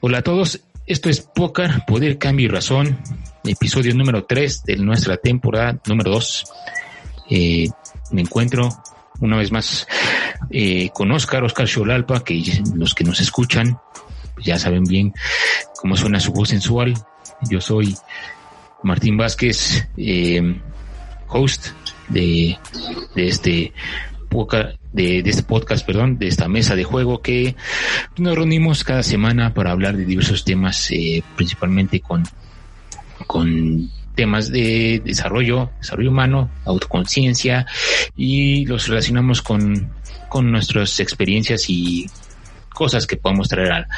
Hola a todos, esto es Pócar, Poder, Cambio y Razón, episodio número 3 de nuestra temporada número 2. Eh, me encuentro una vez más eh, con Oscar, Oscar Xolalpa, que los que nos escuchan ya saben bien cómo suena su voz sensual. Yo soy Martín Vázquez, eh, host de, de este de, de, este podcast, perdón, de esta mesa de juego que nos reunimos cada semana para hablar de diversos temas, eh, principalmente con, con temas de desarrollo, desarrollo humano, autoconciencia y los relacionamos con, con nuestras experiencias y cosas que podemos traer a,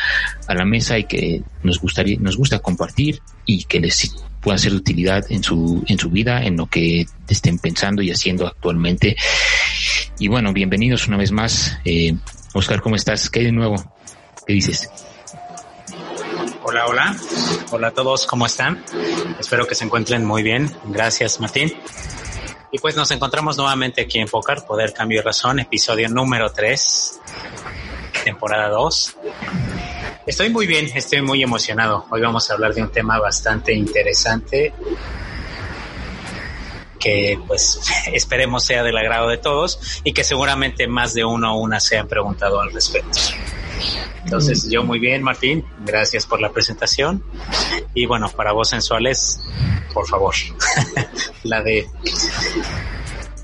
la mesa y que nos gustaría, nos gusta compartir y que les pueda ser de utilidad en su, en su vida, en lo que estén pensando y haciendo actualmente. Y bueno, bienvenidos una vez más. Eh, Oscar, ¿cómo estás? ¿Qué hay de nuevo? ¿Qué dices? Hola, hola. Hola a todos, ¿cómo están? Espero que se encuentren muy bien. Gracias, Martín. Y pues nos encontramos nuevamente aquí en Pocar, Poder, Cambio y Razón, episodio número 3, temporada 2. Estoy muy bien, estoy muy emocionado. Hoy vamos a hablar de un tema bastante interesante que pues esperemos sea del agrado de todos y que seguramente más de uno o una se han preguntado al respecto. Entonces, yo muy bien, Martín, gracias por la presentación. Y bueno, para vos sensuales, por favor, la de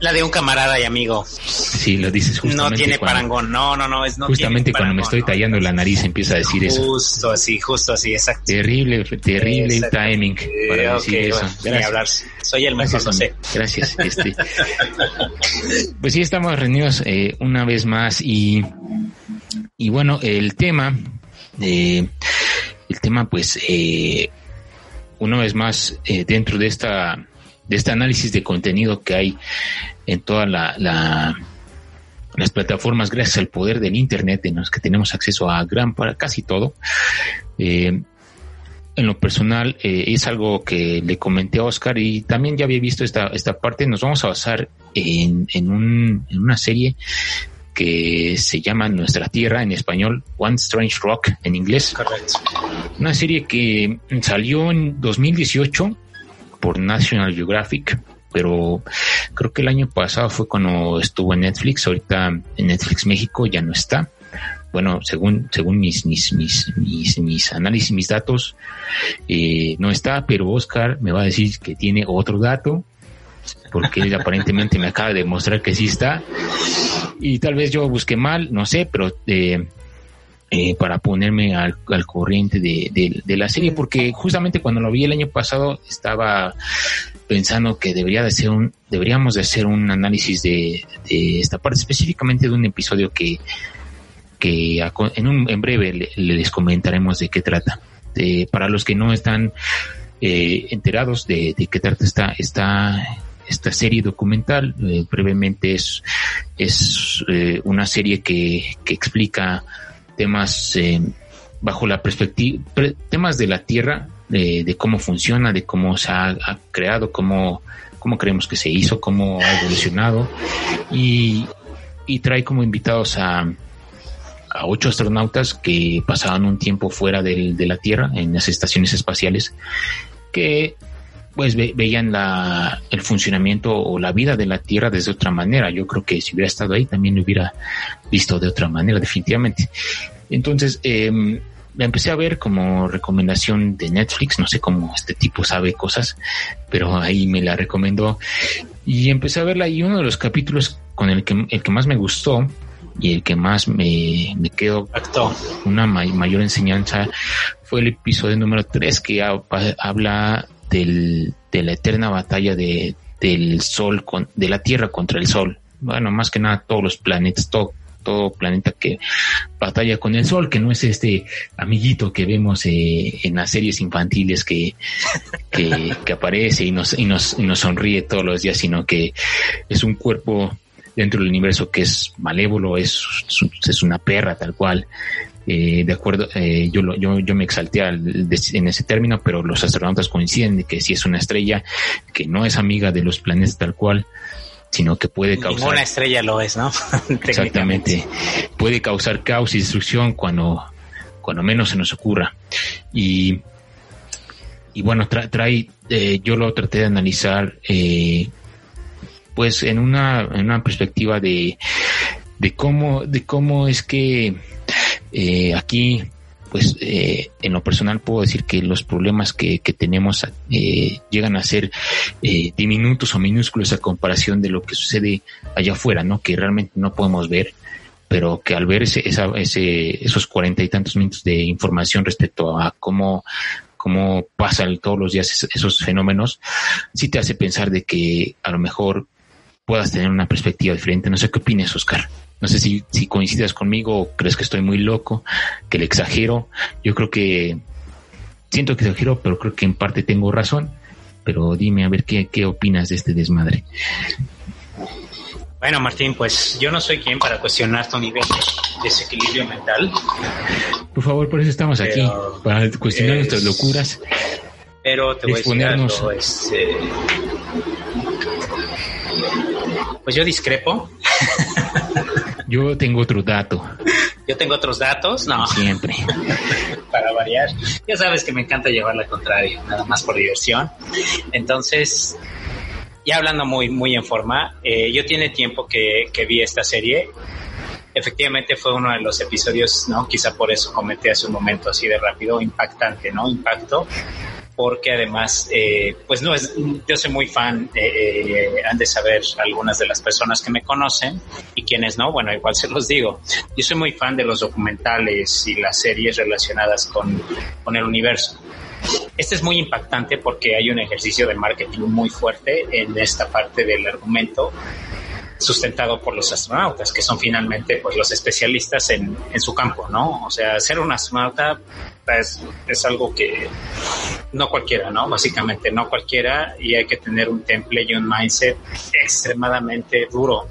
la de un camarada y amigo. Sí, lo dices justamente. No tiene parangón, no, no, no. Es, no justamente cuando me estoy tallando la nariz empieza a decir justo eso. Justo así, justo así, exacto. Terrible, terrible timing para decir eso. Bueno, hablar. Soy el mejor, no sé. Gracias. Este. pues sí, estamos reunidos eh, una vez más y, y bueno, el tema, eh, el tema pues, eh, una vez más, eh, dentro de esta de este análisis de contenido que hay en todas la, las plataformas gracias al poder del Internet en los que tenemos acceso a gran para casi todo. Eh, en lo personal eh, es algo que le comenté a Oscar y también ya había visto esta, esta parte. Nos vamos a basar en, en, un, en una serie que se llama Nuestra Tierra en español, One Strange Rock en inglés. Correcto. Una serie que salió en 2018 por National Geographic, pero creo que el año pasado fue cuando estuvo en Netflix, ahorita en Netflix México ya no está. Bueno, según, según mis, mis, mis, mis, mis análisis, mis datos, eh, no está, pero Oscar me va a decir que tiene otro dato, porque él aparentemente me acaba de mostrar que sí está. Y tal vez yo busqué mal, no sé, pero eh, eh, para ponerme al, al corriente de, de, la serie, porque justamente cuando lo vi el año pasado estaba pensando que debería de ser un, deberíamos de hacer un análisis de, esta parte, específicamente de un episodio que, que en, un, en breve le, les comentaremos de qué trata. Para los que no están eh, enterados de, de, qué trata esta, esta, esta serie documental, eh, brevemente es, es eh, una serie que, que explica temas eh, bajo la perspectiva, temas de la Tierra, de, de, cómo funciona, de cómo se ha, creado, cómo, cómo creemos que se hizo, cómo ha evolucionado. Y, y trae como invitados a, a ocho astronautas que pasaban un tiempo fuera del, de la Tierra en las estaciones espaciales que pues ve, veían la, el funcionamiento o la vida de la Tierra desde otra manera. Yo creo que si hubiera estado ahí también lo hubiera visto de otra manera, definitivamente. Entonces, eh, la empecé a ver como recomendación de Netflix, no sé cómo este tipo sabe cosas, pero ahí me la recomendó y empecé a verla y uno de los capítulos con el que, el que más me gustó y el que más me, me quedó una may, mayor enseñanza fue el episodio número 3 que ha, habla del, de la eterna batalla de, del sol con, de la tierra contra el sol. Bueno, más que nada todos los planetas, todo, todo planeta que batalla con el sol, que no es este amiguito que vemos eh, en las series infantiles que, que, que, aparece y nos, y, nos, y nos sonríe todos los días, sino que es un cuerpo dentro del universo que es malévolo, es, es una perra tal cual. Eh, de acuerdo, eh, yo, lo, yo, yo me exalté al, de, en ese término, pero los astronautas coinciden de que si es una estrella que no es amiga de los planetas tal cual, sino que puede causar... Ninguna estrella lo es, ¿no? Exactamente. Puede causar caos y destrucción cuando, cuando menos se nos ocurra. Y, y bueno, trae, eh, yo lo traté de analizar, eh, pues en una, en una perspectiva de, de cómo, de cómo es que eh, aquí pues eh, en lo personal puedo decir que los problemas que, tenemos eh, llegan a ser eh, diminutos o minúsculos a comparación de lo que sucede allá afuera, ¿no? Que realmente no podemos ver, pero que al ver ese, esa, ese, esos cuarenta y tantos minutos de información respecto a cómo cómo pasan todos los días esos fenómenos, sí te hace pensar de que a lo mejor puedas tener una perspectiva diferente. No sé qué opinas, Oscar. No sé si, si coincidas conmigo o crees que estoy muy loco, que le exagero. Yo creo que siento que exagero, pero creo que en parte tengo razón. Pero dime a ver qué, qué opinas de este desmadre. Bueno, Martín, pues yo no soy quien para cuestionar tu nivel de desequilibrio mental. Por favor, por eso estamos aquí, para cuestionar nuestras locuras. Pero te voy a decir algo, este, pues yo discrepo. Yo tengo otro dato. Yo tengo otros datos, no. Siempre. Para variar. Ya sabes que me encanta llevar la contraria, nada más por diversión. Entonces, ya hablando muy, muy en forma, eh, yo tiene tiempo que, que vi esta serie. Efectivamente fue uno de los episodios, ¿no? Quizá por eso comenté hace un momento así de rápido, impactante, ¿no? Impacto porque además, eh, pues no es, yo soy muy fan, eh, han de saber algunas de las personas que me conocen y quienes no, bueno, igual se los digo. Yo soy muy fan de los documentales y las series relacionadas con, con el universo. Este es muy impactante porque hay un ejercicio de marketing muy fuerte en esta parte del argumento sustentado por los astronautas, que son finalmente pues los especialistas en, en su campo, ¿no? O sea, ser un astronauta es, es, algo que no cualquiera, ¿no? Básicamente no cualquiera y hay que tener un temple y un mindset extremadamente duro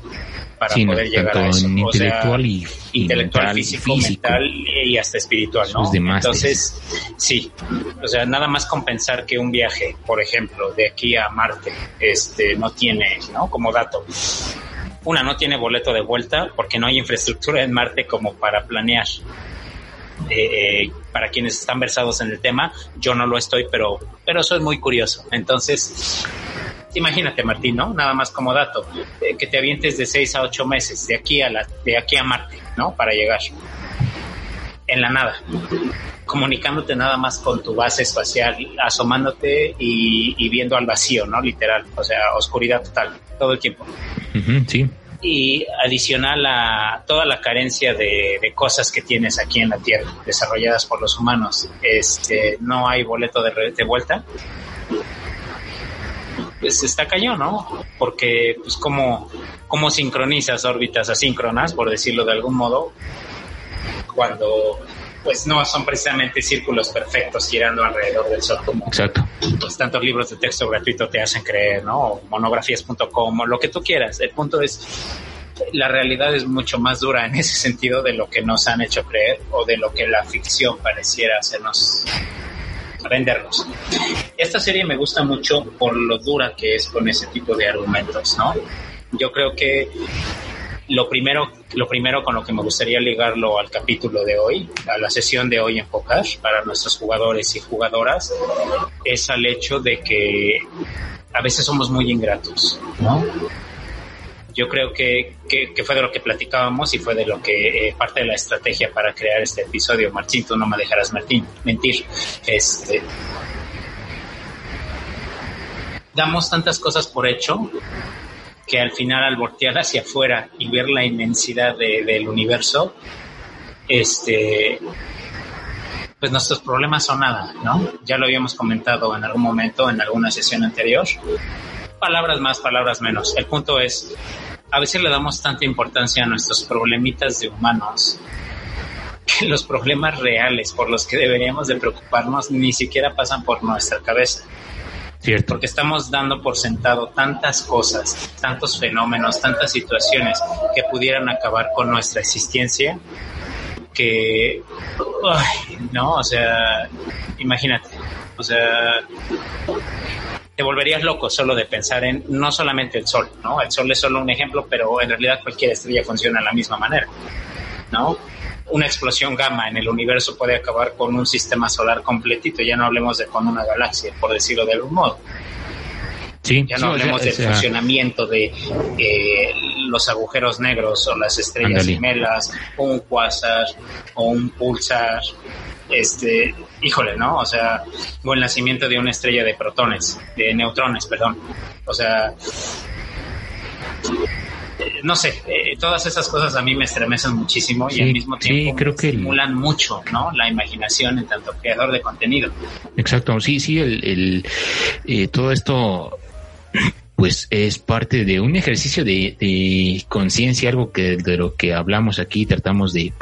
para poder llegar a eso. Intelectual y, intelectual, físico, mental y hasta espiritual, ¿no? Entonces, sí, o sea, nada más compensar que un viaje, por ejemplo, de aquí a Marte, este, no tiene, ¿no? Como dato, una no tiene boleto de vuelta porque no hay infraestructura en Marte como para planear. Eh, eh, para quienes están versados en el tema, yo no lo estoy, pero, pero soy muy curioso. Entonces, imagínate, Martín, ¿no? Nada más como dato, eh, que te avientes de seis a ocho meses de aquí a la, de aquí a Marte, ¿no? Para llegar en la nada, comunicándote nada más con tu base espacial, asomándote y, viendo al vacío, ¿no? Literal, o sea, oscuridad total, todo el tiempo. sí. Y adicional a toda la carencia de, cosas que tienes aquí en la Tierra, desarrolladas por los humanos, este, no hay boleto de, de vuelta. Pues está cañón, ¿no? Porque, pues, como, como sincronizas órbitas asíncronas, por decirlo de algún modo, cuando pues no son precisamente círculos perfectos girando alrededor del Sol como Exacto. pues tantos libros de texto gratuito te hacen creer, ¿no? Monografías.com lo que tú quieras. El punto es la realidad es mucho más dura en ese sentido de lo que nos han hecho creer o de lo que la ficción pareciera hacernos vendernos. Esta serie me gusta mucho por lo dura que es con ese tipo de argumentos, ¿no? Yo creo que lo primero, lo primero con lo que me gustaría ligarlo al capítulo de hoy, a la sesión de hoy en Poker para nuestros jugadores y jugadoras, es al hecho de que a veces somos muy ingratos, ¿no? Yo creo que, que, fue de lo que platicábamos y fue de lo que eh, parte de la estrategia para crear este episodio. Martín, tú no me dejarás Martín, mentir. Este, damos tantas cosas por hecho que al final al voltear hacia afuera y ver la inmensidad del universo, este, pues nuestros problemas son nada, ¿no? Ya lo habíamos comentado en algún momento, en alguna sesión anterior. Palabras más, palabras menos. El punto es, a veces le damos tanta importancia a nuestros problemitas de humanos que los problemas reales por los que deberíamos de preocuparnos ni siquiera pasan por nuestra cabeza. Porque estamos dando por sentado tantas cosas, tantos fenómenos, tantas situaciones que pudieran acabar con nuestra existencia que, no, o sea, imagínate, o sea, te volverías loco solo de pensar en no solamente el sol, ¿no? El sol es solo un ejemplo, pero en realidad cualquier estrella funciona de la misma manera, ¿no? Una explosión gamma en el universo puede acabar con un sistema solar completito, ya no hablemos de con una galaxia, por decirlo de algún modo. Sí, ya no hablemos del funcionamiento de eh, los agujeros negros o las estrellas gemelas o un quasar o un pulsar este, híjole, ¿no? O sea, o el nacimiento de una estrella de protones, de neutrones, perdón. O sea, no sé, eh, todas esas cosas a mí me estremecen muchísimo y al mismo tiempo creo que estimulan mucho, ¿no? La imaginación en tanto creador de contenido. Exacto, sí, sí, el, el eh, todo esto pues es parte de un ejercicio de, de conciencia, algo que de lo que hablamos aquí, tratamos de,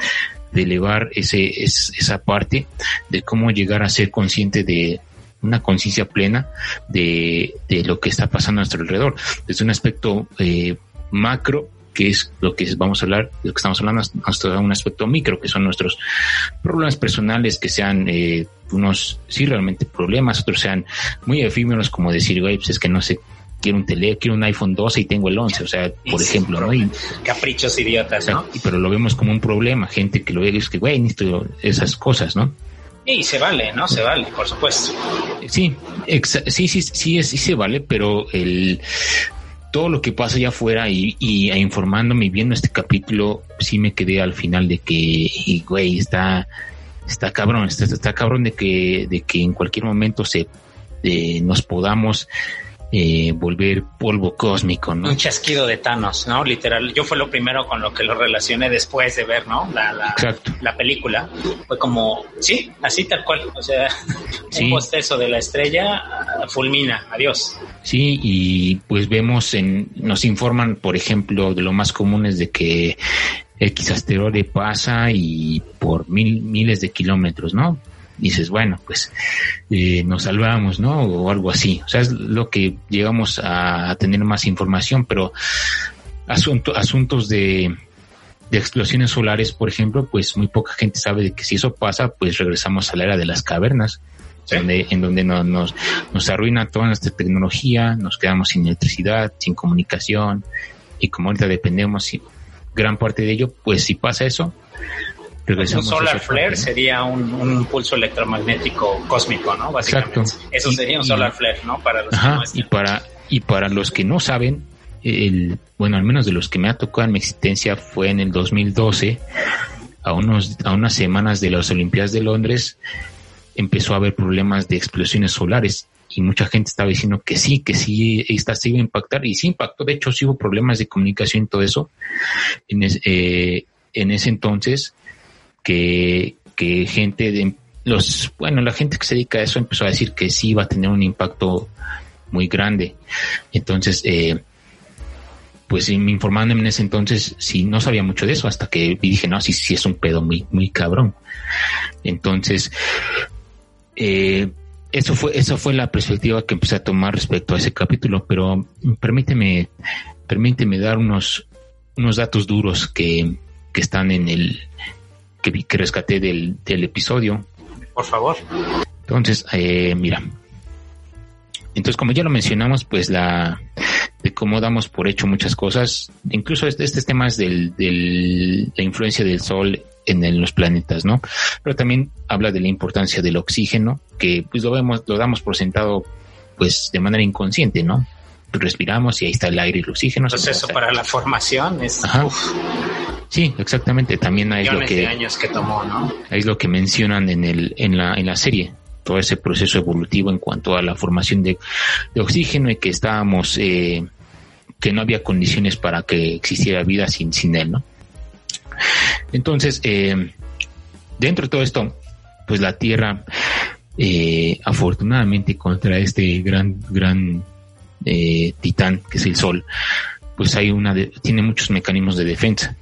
de elevar ese, esa parte de cómo llegar a ser consciente de una conciencia plena de, de, lo que está pasando a nuestro alrededor. Desde un aspecto eh, macro, que es lo que vamos a hablar, lo que estamos hablando, hasta un aspecto micro, que son nuestros problemas personales, que sean eh, unos, sí, realmente problemas, otros sean muy efímeros, como decir, güey, pues es que no sé quiero un tele, quiero un iPhone 12 y tengo el 11, o sea, por ejemplo, ¿no? Y, Caprichos idiotas, ¿no? pero lo vemos como un problema, gente que lo ve es que, güey, necesito esas cosas, ¿no? Y se vale, ¿no? Se vale, por supuesto. Sí, sí, sí, sí, sí, se vale, pero el todo lo que pasa allá afuera y, y informándome y viendo este capítulo, sí me quedé al final de que, güey, está, está cabrón, está, está cabrón de que, de que en cualquier momento se eh, nos podamos eh, volver polvo cósmico, ¿no? Un chasquido de Thanos, ¿no? Literal. Yo fue lo primero con lo que lo relacioné después de ver, ¿no? La, la, la película. Fue como, sí, así tal cual. O sea, un postezo de la estrella fulmina. Adiós. Sí, y pues vemos en, nos informan, por ejemplo, de lo más común es de que X asteroide pasa y por mil, miles de kilómetros, ¿no? Dices, bueno, pues eh, nos salvamos, ¿no? O algo así. O sea, es lo que llegamos a, tener más información, pero asunto, asuntos de, de explosiones solares, por ejemplo, pues muy poca gente sabe de que si eso pasa, pues regresamos a la era de las cavernas. Donde, en donde nos, nos, nos arruina toda nuestra tecnología, nos quedamos sin electricidad, sin comunicación, y como ahorita dependemos gran parte de ello, pues si pasa eso, un solar flare sería un, pulso electromagnético cósmico, ¿no? Básicamente. Eso sería un solar flare, ¿no? Para los que y para y para los que no saben, el bueno, al menos de los que me ha tocado en mi existencia fue en el 2012 a unos a unas semanas de las Olimpiadas de Londres empezó a haber problemas de explosiones solares y mucha gente estaba diciendo que sí, que sí, esta se iba a impactar y sí impactó. De hecho, sí hubo problemas de comunicación y todo eso. En, eh, en ese entonces, que, que gente de los, bueno, la gente que se dedica a eso empezó a decir que sí iba a tener un impacto muy grande. Entonces, eh, pues informándome en ese entonces, sí, no sabía mucho de eso hasta que dije, no, sí, sí es un pedo muy, muy cabrón. Entonces, eh, eso fue, eso fue la perspectiva que empecé a tomar respecto a ese capítulo, pero permíteme, permíteme dar unos, unos datos duros que, que están en el, que, que rescaté del, del episodio. Por favor. Entonces, eh, mira. Entonces, como ya lo mencionamos, pues la de cómo damos por hecho muchas cosas, incluso este, este temas del, del, la influencia del sol en, los planetas, ¿no? Pero también habla de la importancia del oxígeno, que pues lo vemos, lo damos por sentado pues de manera inconsciente, ¿no? Respiramos y ahí está el aire y el oxígeno. Entonces eso para la formación es... Sí, exactamente. También es lo que, años que tomó, ¿no? es lo que mencionan en el en la en la serie todo ese proceso evolutivo en cuanto a la formación de, oxígeno y que estábamos eh, que no había condiciones para que existiera vida sin sin él, ¿no? Entonces, eh, dentro de todo esto, pues la Tierra, eh, afortunadamente contra este gran gran titán que es el Sol, pues hay una tiene muchos mecanismos de defensa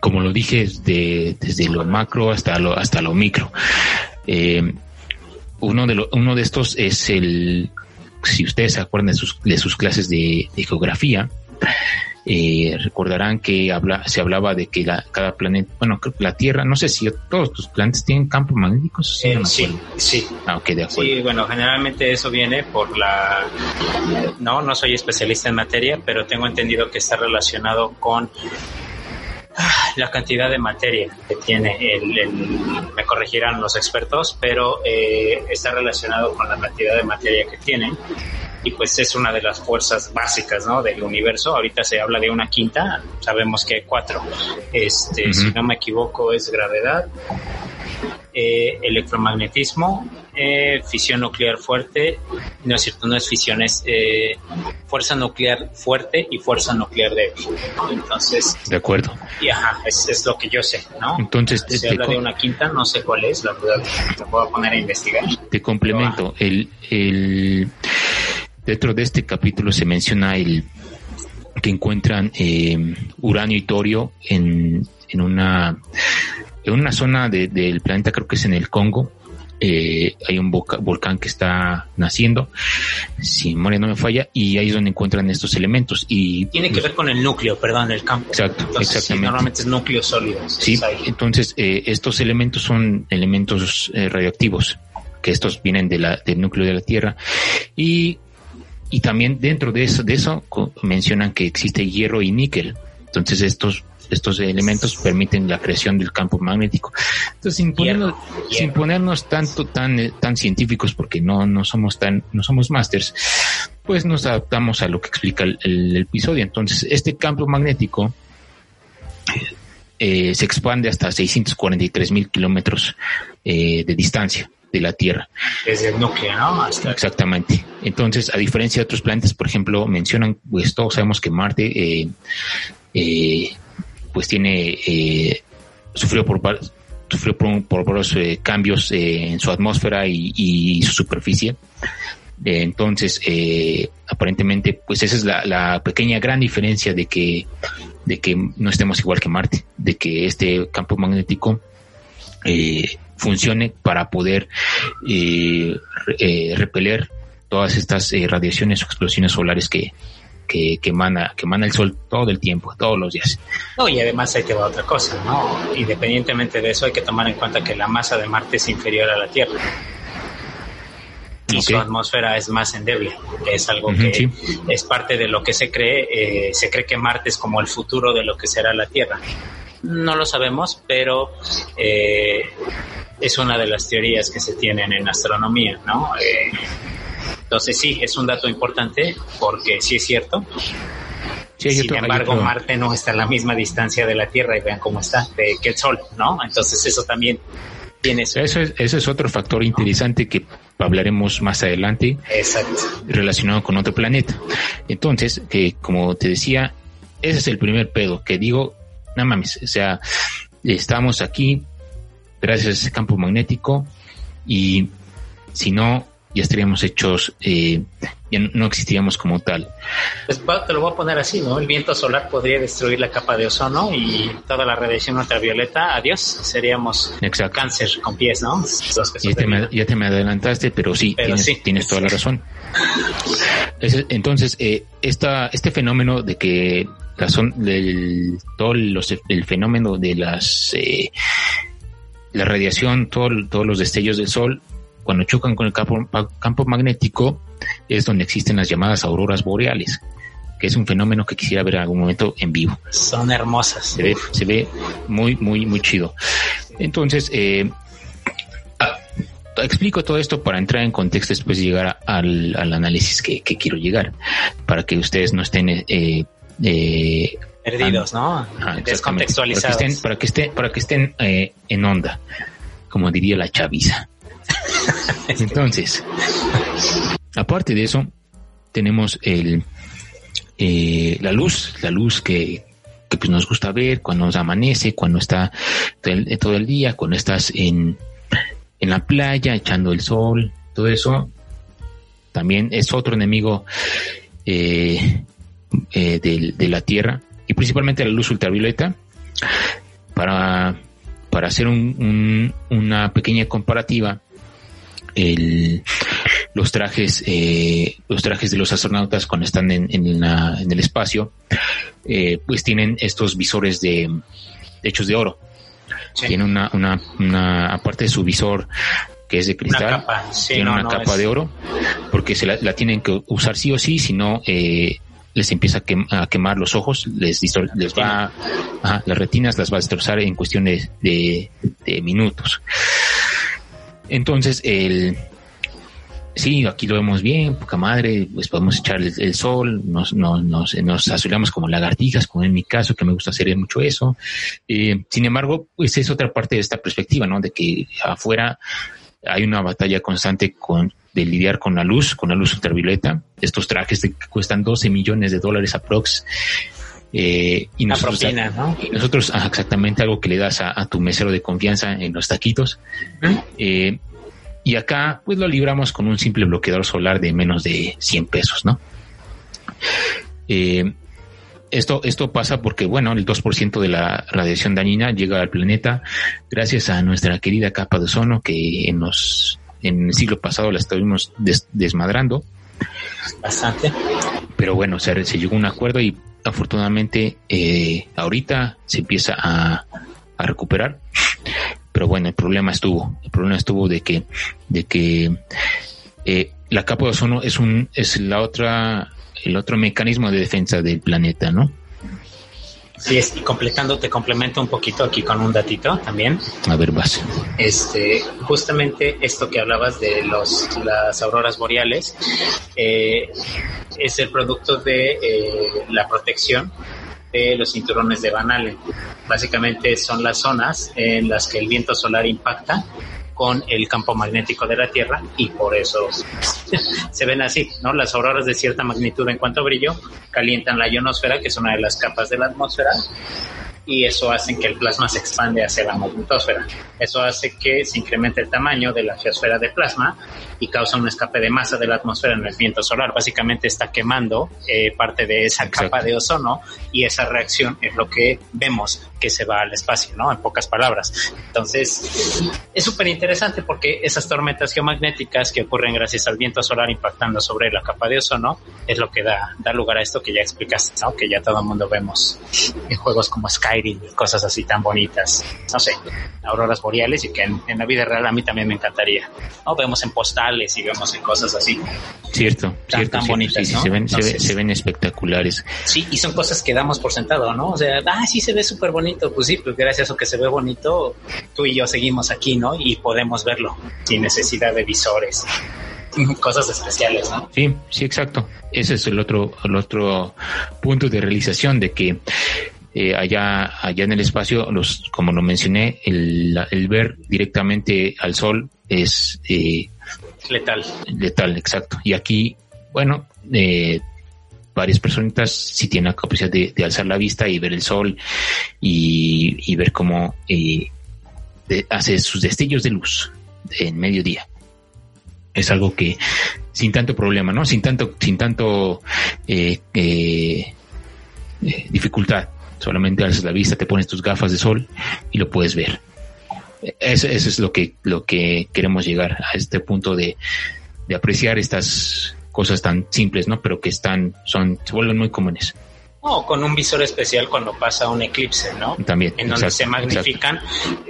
como lo dije, de, desde lo macro hasta lo, hasta lo micro. Eh, uno, de uno de estos es el, si ustedes se acuerdan de sus, de sus clases de, geografía, eh, recordarán que habla, se hablaba de que la, cada planeta, bueno, la Tierra, no sé si todos tus planetas tienen campos magnéticos. Sí, eh, sí, sí. Ah, de acuerdo. Sí, bueno, generalmente eso viene por la... No, no soy especialista en materia, pero tengo entendido que está relacionado con la cantidad de materia que tiene el, me corregirán los expertos, pero eh, está relacionado con la cantidad de materia que tiene y pues es una de las fuerzas básicas ¿no? del universo. Ahorita se habla de una quinta, sabemos que hay cuatro. Este, Si no me equivoco, es gravedad, eh, electromagnetismo, eh, fisión nuclear fuerte, no es cierto, no es fisión, es eh, fuerza nuclear fuerte y fuerza nuclear débil. Entonces, de acuerdo. Y ajá, es, lo que yo sé, ¿no? Entonces, se habla de una quinta, no sé cuál es, la verdad, te puedo poner a investigar. Te complemento, el, el, dentro de este capítulo se menciona el que encuentran eh, uranio y torio en, en una en una zona del planeta, creo que es en el Congo, eh, hay un volcán que está naciendo, si memoria no me falla, y ahí es donde encuentran estos elementos. y Tiene que ver con el núcleo, perdón, el campo. Exacto, exactamente. normalmente es núcleo sólido. Sí, entonces eh, estos elementos son elementos eh, radioactivos, que estos vienen de la, del núcleo de la Tierra, y, y también dentro de eso, de eso mencionan que existe hierro y níquel. Entonces estos estos elementos permiten la creación del campo magnético. Entonces, sin ponernos, sin ponernos tanto tan eh, tan científicos, porque no no somos tan no somos másters, pues nos adaptamos a lo que explica el, episodio. Entonces, este campo magnético eh, se expande hasta 643 mil kilómetros eh, de distancia de la Tierra. Desde el núcleo, ¿no? Exactamente. Entonces, a diferencia de otros planetas, por ejemplo, mencionan, pues todos sabemos que Marte eh, eh, pues tiene, eh, sufrió por sufrió por, varios eh, cambios eh, en su atmósfera y, su superficie. entonces, aparentemente, pues esa es la, pequeña gran diferencia de que, de que no estemos igual que Marte, de que este campo magnético funcione para poder repeler todas estas radiaciones o explosiones solares que, que, que, emana, que emana el sol todo el tiempo, todos los días. No, y además hay que ver otra cosa, ¿no? Independientemente de eso, hay que tomar en cuenta que la masa de Marte es inferior a la Tierra. Y su atmósfera es más endeble. Es algo que es parte de lo que se cree. Eh, se cree que Marte es como el futuro de lo que será la Tierra. No lo sabemos, pero eh, es una de las teorías que se tienen en astronomía, ¿no? Eh, entonces sí, es un dato importante porque sí es cierto. Sin embargo, Marte no está a la misma distancia de la Tierra y vean cómo está, de que el Sol, ¿no? Entonces eso también tiene eso. Eso es, ese es otro factor interesante que hablaremos más adelante. Exacto. Relacionado con otro planeta. Entonces, que como te decía, ese es el primer pedo que digo, no mames, o sea, estamos aquí gracias a ese campo magnético y si no ya estaríamos hechos, eh, ya no existiríamos como tal. Pues te lo voy a poner así, ¿no? El viento solar podría destruir la capa de ozono y toda la radiación ultravioleta, adiós, seríamos cáncer con pies, ¿no? ya, te me, adelantaste, pero sí, tienes, toda la razón. entonces, eh, esta, este fenómeno de que la son, del, todo los, el fenómeno de las... Eh, la radiación, todo, todos los destellos del sol cuando chocan con el campo, magnético es donde existen las llamadas auroras boreales, que es un fenómeno que quisiera ver en algún momento en vivo. Son hermosas. Se ve, muy, muy, muy chido. Entonces, eh, ah, explico todo esto para entrar en contexto después de llegar al, análisis que, quiero llegar, para que ustedes no estén... Eh, eh, Perdidos, ¿no? Descontextualizados. Para que estén, para que estén, en onda, como diría la chaviza. Entonces, aparte de eso, tenemos el, eh, la luz, la luz que, pues nos gusta ver cuando nos amanece, cuando está todo el, día, cuando estás en, en la playa echando el sol, todo eso también es otro enemigo eh, eh, de, la Tierra y principalmente la luz ultravioleta. Para, para hacer una pequeña comparativa, el, los trajes, eh, los trajes de los astronautas cuando están en, en, el espacio, eh, pues tienen estos visores de hechos de oro. Tiene una, una, una, aparte de su visor que es de cristal, tiene una capa de oro, porque se la, tienen que usar sí o sí, si no, eh, les empieza a, quemar los ojos, les, les va, las retinas las va a destrozar en cuestión de, de minutos. Entonces, el, sí, aquí lo vemos bien, poca madre, pues podemos echar el, sol, nos, nos, nos, nos, azulamos como lagartijas, como en mi caso, que me gusta hacer mucho eso. Eh, sin embargo, pues es otra parte de esta perspectiva, ¿no? De que afuera hay una batalla constante con, de lidiar con la luz, con la luz ultravioleta. Estos trajes que cuestan 12 millones de dólares aprox. Eh, y nosotros, propina, ¿no? nosotros exactamente algo que le das a, tu mesero de confianza en los taquitos. Eh, y acá, pues lo libramos con un simple bloqueador solar de menos de 100 pesos, ¿no? Eh, esto, esto pasa porque, bueno, el 2% de la radiación dañina llega al planeta gracias a nuestra querida capa de ozono que en, los, en el siglo pasado la estuvimos desmadrando. Bastante. Pero bueno, se, se llegó a un acuerdo y afortunadamente eh, ahorita se empieza a, a recuperar pero bueno, el problema estuvo, el problema estuvo de que, de que eh, la capa de ozono es un, es la otra, el otro mecanismo de defensa del planeta, ¿no? Sí, y completando, te complemento un poquito aquí con un datito también. A ver, vas. Este, justamente esto que hablabas de los, las auroras boreales, eh, es el producto de eh, la protección de los cinturones de Van Allen. Básicamente son las zonas en las que el viento solar impacta con el campo magnético de la Tierra y por eso se ven así, ¿no? Las auroras de cierta magnitud en cuanto a brillo calientan la ionosfera, que es una de las capas de la atmósfera, y eso hace que el plasma se expande hacia la magnetosfera. Eso hace que se incremente el tamaño de la geosfera de plasma y causa un escape de masa de la atmósfera en el viento solar. Básicamente está quemando eh, parte de esa capa de ozono y esa reacción es lo que vemos que se va al espacio, ¿no? En pocas palabras. Entonces, es súper interesante porque esas tormentas geomagnéticas que ocurren gracias al viento solar impactando sobre la capa de ozono es lo que da, da lugar a esto que ya explicaste, ¿no? Que ya todo el mundo vemos en juegos como Y cosas así tan bonitas. No sé, auroras boreales y que en, la vida real a mí también me encantaría. ¿no? Vemos en postales y vemos en cosas así. Cierto, tan, tan bonitas, se, ven, se, ven espectaculares. Sí, y son cosas que damos por sentado, ¿no? O sea, ah, sí se ve súper bonito pues sí, pues gracias a eso que se ve bonito, tú y yo seguimos aquí, ¿no? Y podemos verlo sin necesidad de visores. Cosas especiales, ¿no? Sí, sí, exacto. Ese es el otro, el otro punto de realización de que eh, allá, allá en el espacio, los, como lo mencioné, el, el ver directamente al sol es eh, letal. Letal, exacto. Y aquí, bueno, eh, varias personitas si tienen la capacidad de, alzar la vista y ver el sol y, ver cómo eh, hace sus destellos de luz en mediodía. Es algo que sin tanto problema, ¿no? Sin tanto, sin tanto eh, eh, dificultad. Solamente alzas la vista, te pones tus gafas de sol y lo puedes ver. Eso, es lo que, lo que queremos llegar a este punto de, de apreciar estas cosas tan simples, ¿no? Pero que están, son, se vuelven muy comunes. O con un visor especial cuando pasa un eclipse, ¿no? También. En donde se magnifican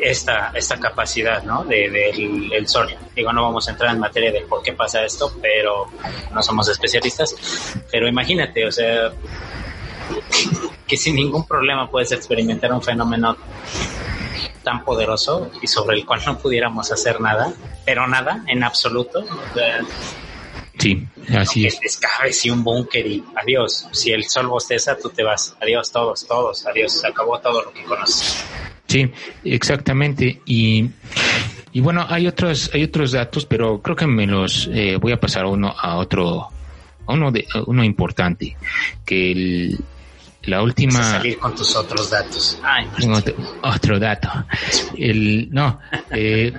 esta, esta capacidad, ¿no? De, del el sol. Digo, no vamos a entrar en materia de por qué pasa esto, pero no somos especialistas. Pero imagínate, o sea, que sin ningún problema puedes experimentar un fenómeno tan poderoso y sobre el cual no pudiéramos hacer nada, pero nada en absoluto. Sí, así es. Descabes y un búnker y adiós. Si el sol bosteza, tú te vas. Adiós todos, todos, adiós. Se acabó todo lo que conoces. Sí, exactamente. Y, y bueno, hay otros, hay otros datos, pero creo que me los eh, voy a pasar uno a otro, a uno de, uno importante, que el, la última. salir con tus otros datos. Ay, otro, dato. El, no, eh,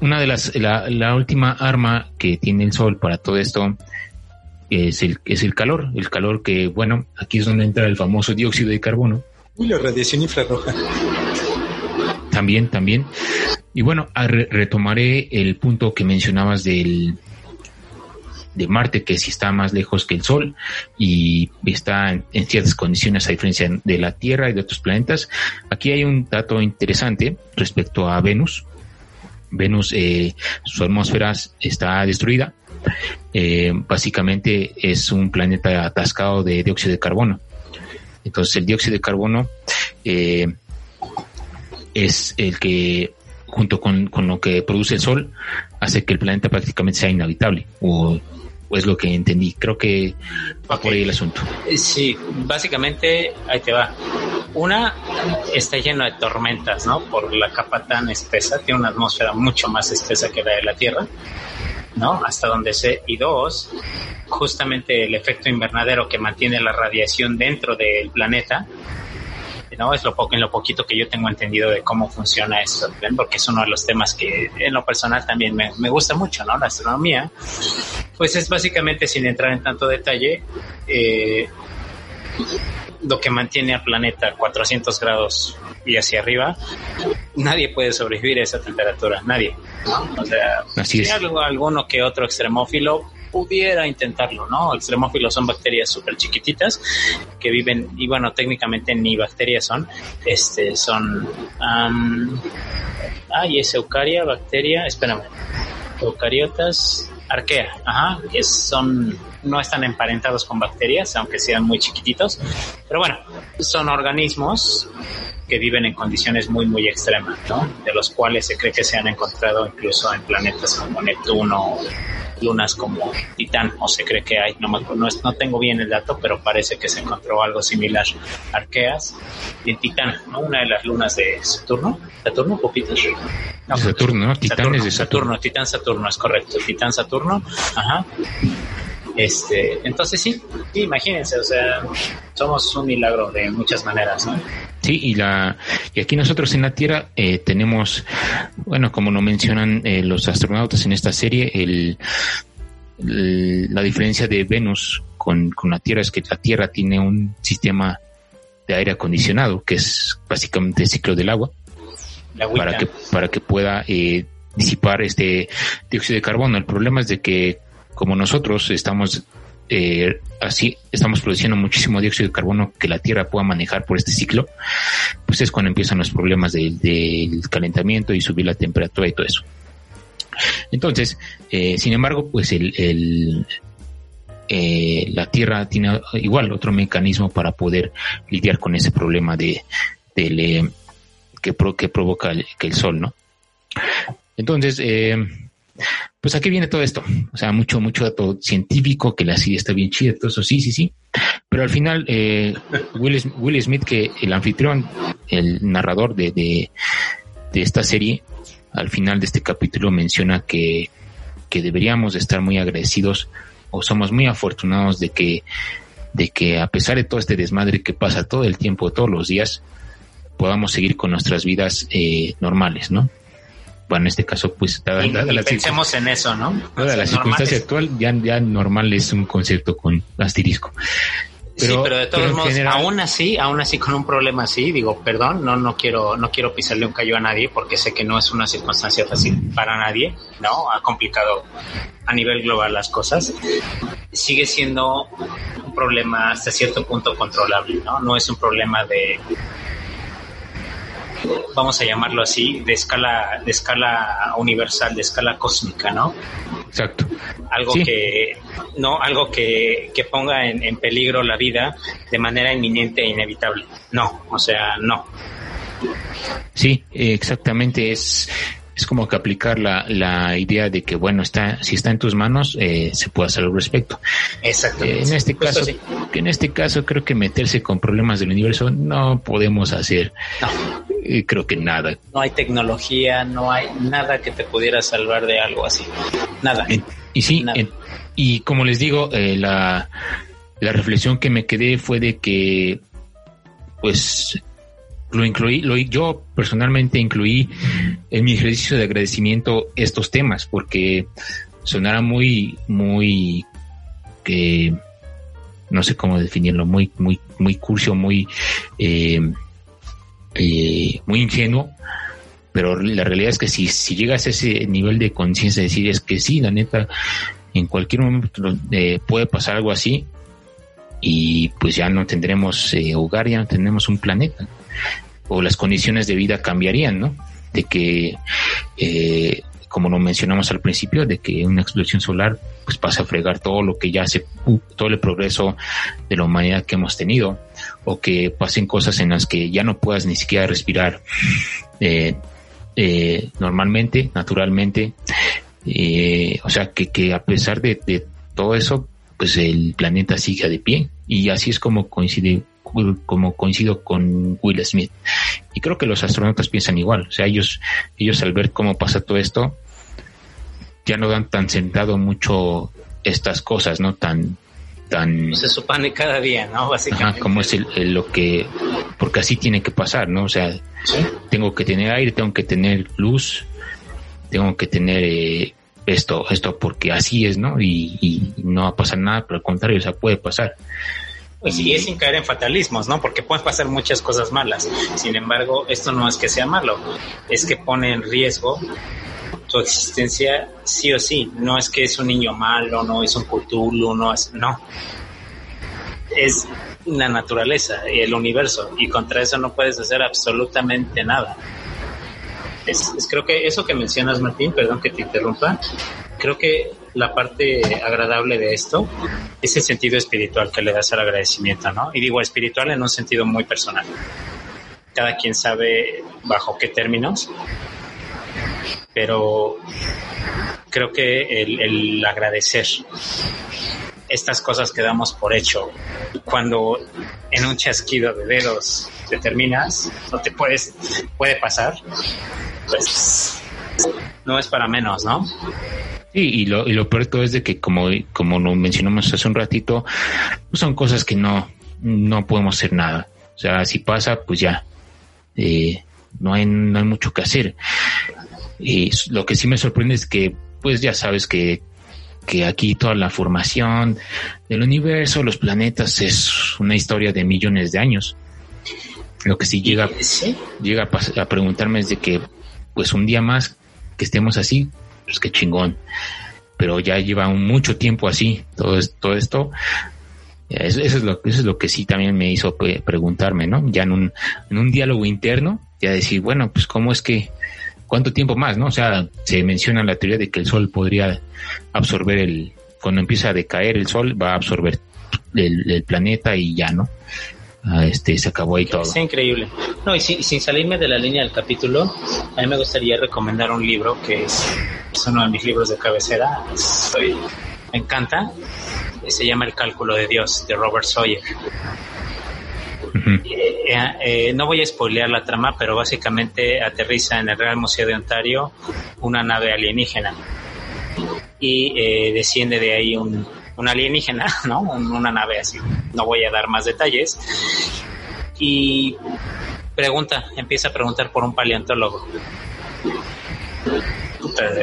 una de las, la, la, última arma que tiene el sol para todo esto es el, es el calor. El calor que, bueno, aquí es donde entra el famoso dióxido de carbono. Y la radiación infrarroja. También, también. Y bueno, retomaré el punto que mencionabas del, de Marte, que si está más lejos que el Sol y está en, ciertas condiciones a diferencia de la Tierra y de otros planetas. Aquí hay un dato interesante respecto a Venus. Venus, eh, su atmósfera está destruida eh, básicamente es un planeta atascado de dióxido de carbono. Entonces el dióxido de carbono eh, es el que junto con, lo que produce el Sol hace que el planeta prácticamente sea inhabitable o, es lo que entendí. Creo que va por ahí el asunto. Eh, sí, básicamente ahí te va. Una está lleno de tormentas, ¿no? Por la capa tan espesa, tiene una atmósfera mucho más espesa que la de la Tierra. ¿no? Hasta donde sé. Y dos, justamente el efecto invernadero que mantiene la radiación dentro del planeta, ¿no? Es lo poco, en lo poquito que yo tengo entendido de cómo funciona eso, porque es uno de los temas que en lo personal también me, me gusta mucho, ¿no? La astronomía. Pues es básicamente, sin entrar en tanto detalle, eh, lo que mantiene al planeta 400 grados y hacia arriba, nadie puede sobrevivir a esa temperatura, nadie. O sea, si alguno que otro extremófilo pudiera intentarlo, ¿no? Extremófilos son bacterias súper chiquititas que viven, y bueno, técnicamente ni bacterias son, este, son, um, ay, es eucaria, bacteria, espérame, eucariotas, arquea, ajá, que son no están emparentados con bacterias, aunque sean muy chiquititos, pero bueno, son organismos que viven en condiciones muy, muy extremas, ¿no? De los cuales se cree que se han encontrado incluso en planetas como Neptuno, lunas como Titán, o se cree que hay, no, no, no tengo bien el dato, pero parece que se encontró algo similar. Arqueas y en Titán, ¿no? Una de las lunas de Saturno, Saturno, Júpiter. No, Saturno, ¿no? Titán es de Saturno. Saturno. Titán, Saturno, es correcto. Titán, Saturno, ajá. Este, entonces sí, imagínense, o sea, somos un milagro de muchas maneras, ¿no? Sí, y la y aquí nosotros en la Tierra eh, tenemos, bueno, como lo mencionan eh, los astronautas en esta serie, el, la diferencia de Venus con, con la Tierra es que la Tierra tiene un sistema de aire acondicionado, que es básicamente el ciclo del agua, para que para que pueda eh, disipar este dióxido de carbono. El problema es de que como nosotros estamos eh, así, estamos produciendo muchísimo dióxido de carbono que la Tierra pueda manejar por este ciclo, pues es cuando empiezan los problemas del, calentamiento y subir la temperatura y todo eso. Entonces, eh, sin embargo, pues el, eh, la Tierra tiene igual otro mecanismo para poder lidiar con ese problema de, que, provoca que el Sol, ¿no? Entonces, pues aquí viene todo esto. O sea, mucho, mucho dato científico, que la serie está bien chida, todo eso, sí, sí, sí. Pero al final, eh, Will, Smith, que el anfitrión, el narrador de, de, esta serie, al final de este capítulo menciona que, que deberíamos estar muy agradecidos o somos muy afortunados de que, de que a pesar de todo este desmadre que pasa todo el tiempo, todos los días, podamos seguir con nuestras vidas eh, normales, ¿no? En este caso, pues, dada, pensemos en eso, ¿no? la circunstancia actual, ya, ya normal es un concepto con asterisco. Pero, sí, pero de todos modos, aún así, aún así con un problema así, digo, perdón, no, no quiero, no quiero pisarle un callo a nadie porque sé que no es una circunstancia fácil para nadie, ¿no? Ha complicado a nivel global las cosas. Sigue siendo un problema hasta cierto punto controlable, ¿no? No es un problema de, vamos a llamarlo así, de escala, de escala universal, de escala cósmica, ¿no? Exacto. Algo que, no, algo que, que ponga en, en, peligro la vida de manera inminente e inevitable. No, o sea, no. Sí, exactamente. Es, es como que aplicar la, la idea de que, bueno, está, si está en tus manos, eh, se puede hacer al respecto. Exactamente. en este caso, en este caso creo que meterse con problemas del universo no podemos hacer. Eh, creo que nada. No hay tecnología, no hay nada que te pudiera salvar de algo así. Nada. y sí, y como les digo, eh, la, la reflexión que me quedé fue de que, pues, lo incluí, lo, yo personalmente incluí en mi ejercicio de agradecimiento estos temas porque sonara muy, muy, no sé cómo definirlo, muy, muy, muy curso, muy, eh, eh, muy ingenuo, pero la realidad es que si, si llegas a ese nivel de conciencia, decir que sí, la neta, en cualquier momento eh, puede pasar algo así y pues ya no tendremos hogar, ya no tendremos un planeta. O las condiciones de vida cambiarían, ¿no? De que, eh, como lo mencionamos al principio, de que una explosión solar pues pasa a fregar todo lo que ya se, todo el progreso de la humanidad que hemos tenido, o que pasen cosas en las que ya no puedas ni siquiera respirar eh, eh, normalmente, naturalmente, eh, o sea que, que a pesar de, de todo eso, pues el planeta sigue de pie y así es como coincide como coincido con Will Smith. Y creo que los astronautas piensan igual. O sea, ellos, ellos al ver cómo pasa todo esto, ya no dan tan sentado mucho estas cosas, ¿no? Tan, tan... Se supone cada día, ¿no? Básicamente. como es lo que... Porque así tiene que pasar, ¿no? O sea, tengo que tener aire, tengo que tener luz, tengo que tener eh, esto, esto porque así es, ¿no? Y, y no va a pasar nada, pero al contrario, o sea, puede pasar. Pues sí, es sin caer en fatalismos, ¿no? Porque pueden pasar muchas cosas malas. Sin embargo, esto no es que sea malo, es que pone en riesgo tu existencia sí o sí. No es que es un niño malo, no es un Cthulhu, no es... No. Es la naturaleza y el universo y contra eso no puedes hacer absolutamente nada. Creo que eso que mencionas, Martín, perdón que te interrumpa, creo que la parte agradable de esto es el sentido espiritual que le das al agradecimiento, ¿no? Y digo espiritual en un sentido muy personal. Cada quien sabe bajo qué términos, pero creo que el agradecer estas cosas que damos por hecho, cuando en un chasquido de dedos te terminas, no te puedes, puede pasar, pues no es para menos, ¿no? Sí, y lo, y lo peor es de que como, como lo mencionamos hace un ratito, pues son cosas que no, no podemos hacer nada. O sea, si pasa, pues ya. Eh, no, hay, no hay mucho que hacer. Y lo que sí me sorprende es que, pues ya sabes que, que aquí toda la formación del universo, los planetas, es una historia de millones de años. Lo que sí llega, llega a, preguntarme es de que, pues un día más que estemos así, pues qué chingón. Pero ya lleva mucho tiempo así, todo, esto. Eso, es lo, eso es lo que sí también me hizo preguntarme, ¿no? Ya en un, en un diálogo interno, ya decir, bueno, pues cómo es que, cuánto tiempo más, ¿no? O sea, se menciona la teoría de que el sol podría absorber el, cuando empieza a decaer el sol, va a absorber el planeta y ya, ¿no? Ah, este, se acabó ahí todo. Es increíble. No, y, sin salirme de la línea del capítulo, a mí me gustaría recomendar un libro que es, uno de mis libros de cabecera. me encanta. Se llama El cálculo de Dios, de Robert Sawyer. Eh, eh, no voy a spoilear la trama, pero básicamente aterriza en el Real Museo de Ontario una nave alienígena y eh, desciende de ahí un, un alienígena, ¿no? Una nave así. No voy a dar más detalles. Y pregunta, empieza a preguntar por un paleontólogo.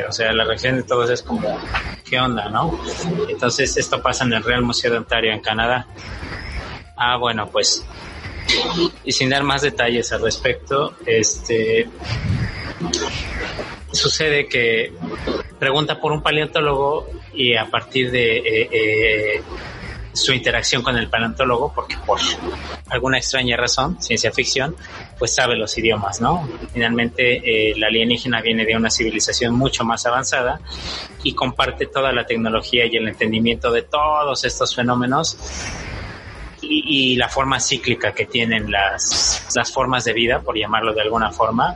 O sea, la reacción de todos es como, ¿qué onda, no? Entonces, esto pasa en el Real Museo de Ontario, en Canadá. Ah, bueno, pues. Y sin dar más detalles al respecto, este. Sucede que pregunta por un paleontólogo y a partir de eh, eh, su interacción con el paleontólogo, porque por alguna extraña razón, ciencia ficción, pues sabe los idiomas, ¿no? Finalmente, eh, la alienígena viene de una civilización mucho más avanzada y comparte toda la tecnología y el entendimiento de todos estos fenómenos y, y la forma cíclica que tienen las, las formas de vida, por llamarlo de alguna forma,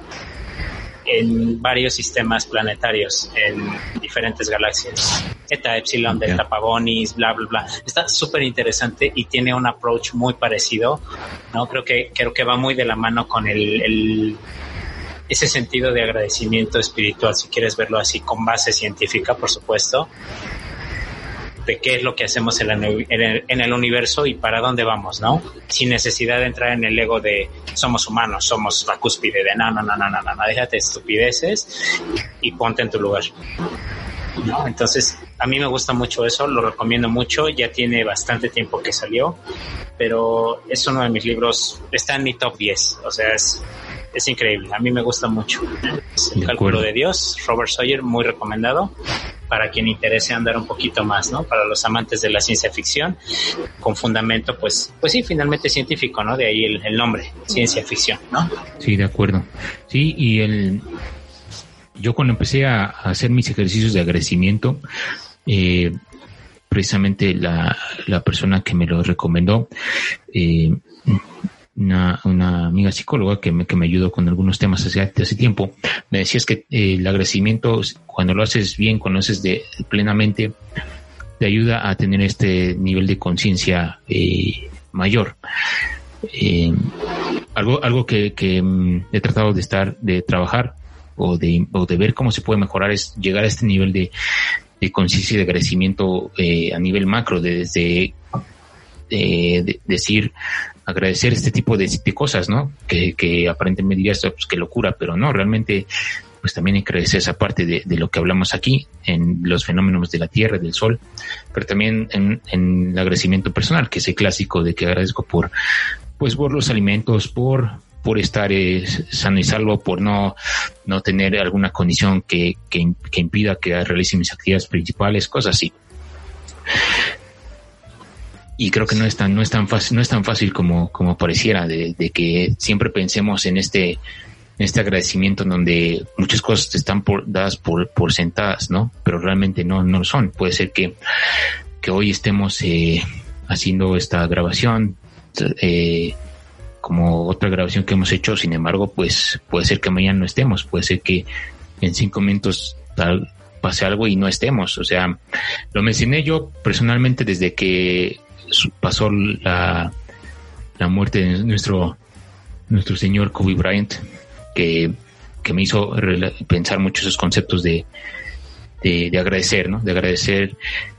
en varios sistemas planetarios en diferentes galaxias. Eta Epsilon, Delta Pavonis, bla, bla, bla. Está súper interesante y tiene un approach muy parecido, ¿no? Creo que, creo que va muy de la mano con el, el ese sentido de agradecimiento espiritual, si quieres verlo así, con base científica, por supuesto, de qué es lo que hacemos en, el, universo y para dónde vamos, ¿no? Sin necesidad de entrar en el ego de somos humanos, somos la cúspide de no, no, no, no, no, déjate estupideces y ponte en tu lugar. Entonces, a mí me gusta mucho eso, lo recomiendo mucho, ya tiene bastante tiempo que salió, pero es uno de mis libros, está en mi top 10, o sea, es, es increíble, a mí me gusta mucho. El cálculo de Dios, Robert Sawyer, muy recomendado para quien interese andar un poquito más, ¿no? Para los amantes de la ciencia ficción, con fundamento, pues, pues sí, finalmente científico, ¿no? De ahí el, nombre, ciencia ficción, ¿no? Sí, de acuerdo. Sí, y el yo cuando empecé a, hacer mis ejercicios de agradecimiento, eh, precisamente la, la, persona que me lo recomendó, eh, una, una, amiga psicóloga que me, que me ayudó con algunos temas hace, hace tiempo, me decía es que eh, el agradecimiento, cuando lo haces bien, cuando lo haces de, plenamente, te ayuda a tener este nivel de conciencia eh, mayor. Eh, algo algo que, mm, he tratado de estar, de trabajar o de, o de ver cómo se puede mejorar es llegar a este nivel de, de conciencia y de agradecimiento a nivel macro, de, desde de decir agradecer este tipo de, cosas, ¿no? Que, que aparentemente dirías, pues qué locura, pero no, realmente pues también hay que agradecer esa parte de, lo que hablamos aquí, en los fenómenos de la Tierra, del Sol, pero también en, en el agradecimiento personal, que es el clásico de que agradezco por, pues por los alimentos, por, por estar eh, sano y salvo, por no, no tener alguna condición que, que, que impida que realice mis actividades principales, cosas así y creo que no es tan, no es tan fácil, no es tan fácil como, como pareciera, de, que siempre pensemos en este, este agradecimiento en donde muchas cosas están dadas por, por sentadas, ¿no? Pero realmente no, no lo son. Puede ser que, que hoy estemos eh, haciendo esta grabación, eh, como otra grabación que hemos hecho, sin embargo, pues puede ser que mañana no estemos, puede ser que en cinco minutos pase algo y no estemos. O sea, lo mencioné yo personalmente desde que pasó la, la muerte de nuestro, nuestro señor Kobe Bryant, que, que me hizo pensar mucho esos conceptos de, de, agradecer, ¿no? De agradecer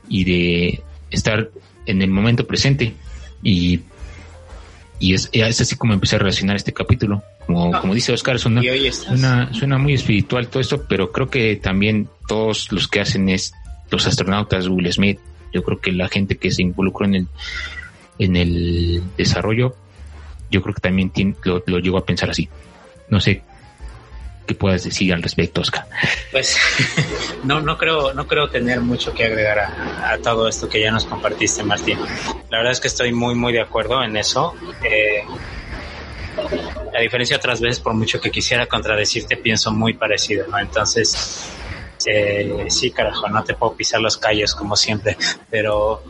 y de estar en el momento presente. Y, y es, es así como empecé a relacionar este capítulo. Como, como dice Oscar, suena, suena, suena, muy espiritual todo esto, pero creo que también todos los que hacen es los astronautas, Will Smith, yo creo que la gente que se involucró en el, en el desarrollo, yo creo que también lo, lo llego a pensar así. No sé qué puedas decir al respecto, Oscar. Pues no, no creo, no creo tener mucho que agregar a, todo esto que ya nos compartiste, Martín. La verdad es que estoy muy, muy de acuerdo en eso. Eh, a diferencia otras veces, por mucho que quisiera contradecirte, pienso muy parecido, ¿no? Entonces, eh, sí, carajo, no te puedo pisar los callos como siempre, pero...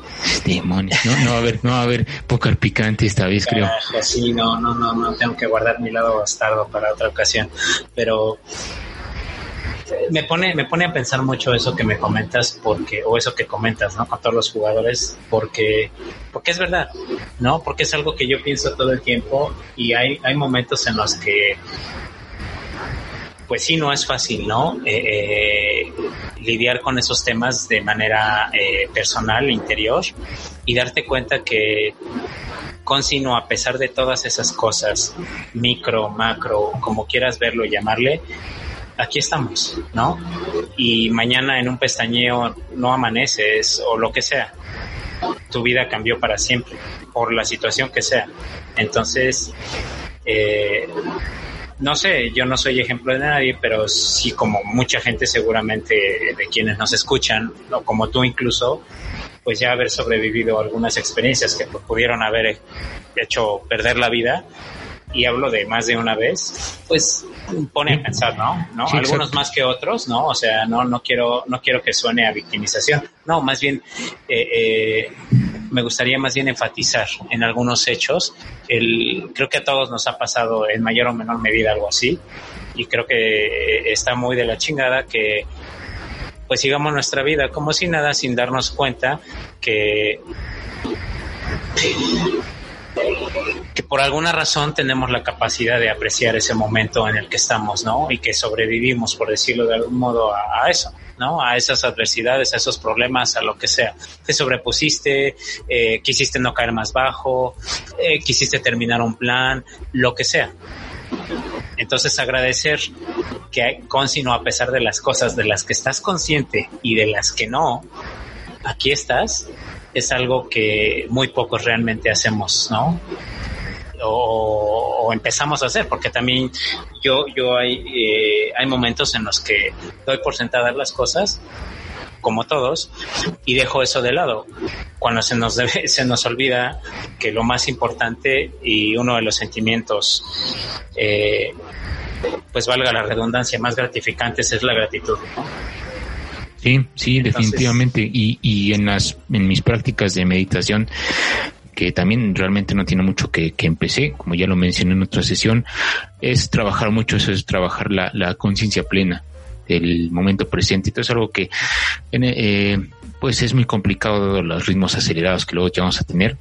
Demonios, ¿no? No va a haber, no va a haber póker picante esta vez, creo. Sí, no, no, no, no, tengo que guardar mi lado bastardo para otra ocasión, pero me pone, me pone a pensar mucho eso que me comentas, porque, o eso que comentas, ¿no? Con todos los jugadores, porque, porque es verdad, ¿no? Porque es algo que yo pienso todo el tiempo y hay, hay momentos en los que pues sí, no es fácil, ¿no? Eh, eh, lidiar con esos temas de manera eh, personal, interior, y darte cuenta que Consino, a pesar de todas esas cosas, micro, macro, como quieras verlo y llamarle, aquí estamos, ¿no? Y mañana en un pestañeo no amaneces o lo que sea. Tu vida cambió para siempre, por la situación que sea. Entonces, eh, no sé, yo no soy ejemplo de nadie, pero sí como mucha gente seguramente de quienes nos escuchan, o como tú incluso, pues ya haber sobrevivido algunas experiencias que pudieron haber hecho perder la vida, y hablo de más de una vez, pues pone a pensar, ¿no? ¿No? Algunos más que otros, ¿no? O sea, no, no quiero, no quiero que suene a victimización, no, más bien, eh, eh, me gustaría más bien enfatizar en algunos hechos. El, creo que a todos nos ha pasado en mayor o menor medida algo así y creo que está muy de la chingada que pues sigamos nuestra vida como si nada sin darnos cuenta que que por alguna razón tenemos la capacidad de apreciar ese momento en el que estamos, ¿no? Y que sobrevivimos, por decirlo de algún modo, a eso. ¿no? A esas adversidades, a esos problemas, a lo que sea. Te sobrepusiste, eh, quisiste no caer más bajo, eh, quisiste terminar un plan, lo que sea. Entonces agradecer que Consino, a pesar de las cosas de las que estás consciente y de las que no, aquí estás, es algo que muy pocos realmente hacemos, ¿no? o, empezamos a hacer, porque también yo, yo hay, eh, hay momentos en los que doy por sentadas las cosas, como todos, y dejo eso de lado. Cuando se nos, debe, se nos olvida que lo más importante y uno de los sentimientos eh, pues valga la redundancia, más gratificantes es la gratitud. Sí, sí, definitivamente. Y, y en las, en mis prácticas de meditación, que también realmente no tiene mucho que, que empecé, como ya lo mencioné en otra sesión, es trabajar mucho, eso es trabajar la, la conciencia plena del momento presente. Entonces es algo que eh, pues es muy complicado los ritmos acelerados que luego ya vamos a tener.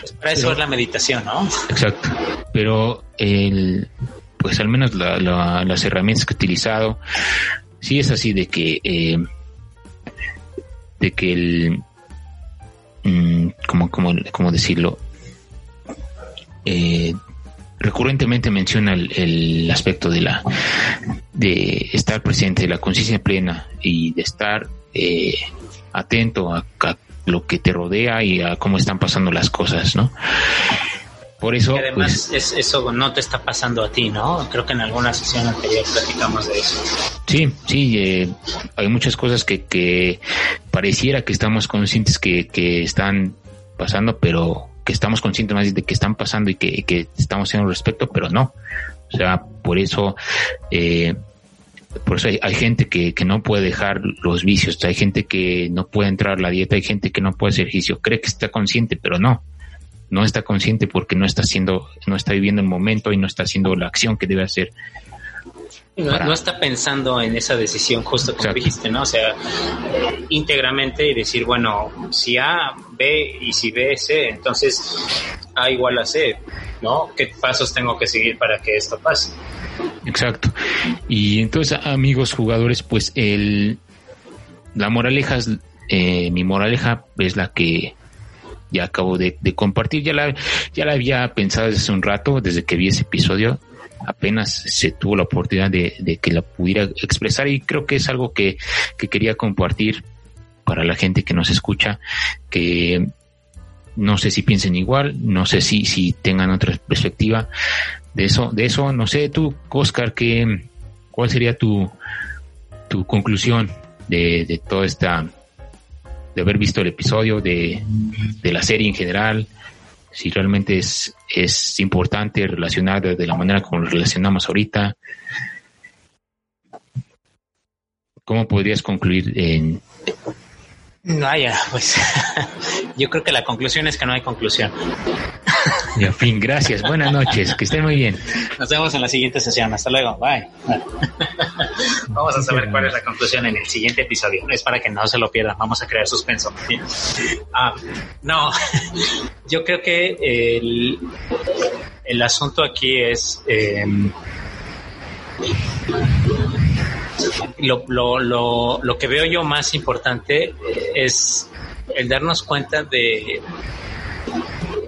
Pues para eso es la meditación, ¿no? Exacto. Pero el, pues al menos las herramientas que he utilizado, sí es así de que eh, de que el Mm, como, como, decirlo, eh, recurrentemente menciona el, aspecto de la de estar presente, de la conciencia plena y de estar eh, atento a, lo que te rodea y a cómo están pasando las cosas, ¿no? Por eso. además, pues, eso no te está pasando a ti, ¿no? Creo que en alguna sesión anterior platicamos de eso. Sí, sí, eh, hay muchas cosas que, que pareciera que estamos conscientes que, que están pasando, pero que estamos conscientes más de que están pasando y que, que estamos haciendo respecto, pero no. O sea, por eso, eh, por eso hay, hay gente que, que, no puede dejar los vicios, hay gente que no puede entrar a la dieta, hay gente que no puede hacer ejercicio, cree que está consciente, pero no no está consciente porque no está haciendo, no está viviendo el momento y no está haciendo la acción que debe hacer. No, está pensando en esa decisión justo como dijiste, ¿no? O sea, íntegramente y decir, bueno, si A, B y si B, C, entonces A igual a C, ¿no? ¿Qué pasos tengo que seguir para que esto pase? Exacto. Y entonces, amigos jugadores, pues el, la moraleja, eh, mi moraleja es la que acabo de, compartir, ya la, ya la había pensado desde hace un rato, desde que vi ese episodio, apenas se tuvo la oportunidad de, que la pudiera expresar y creo que es algo que, que quería compartir para la gente que nos escucha, que no sé si piensen igual, no sé si, si tengan otra perspectiva de eso, de eso, no sé, tú, Oscar, que, ¿cuál sería tu, tu conclusión de, de toda esta de haber visto el episodio, de, de la serie en general, si realmente es, es importante relacionar de la manera como lo relacionamos ahorita. ¿Cómo podrías concluir en, Vaya, pues yo creo que la conclusión es que no hay conclusión. Y fin, gracias. Buenas noches, que estén muy bien. Nos vemos en la siguiente sesión. Hasta luego. Bye. Vamos a saber cuál es la conclusión en el siguiente episodio. Es para que no se lo pierdan. Vamos a crear suspenso. Ah, no, yo creo que el, el asunto aquí es... Eh, lo, lo, lo, lo que veo yo más importante es el darnos cuenta de...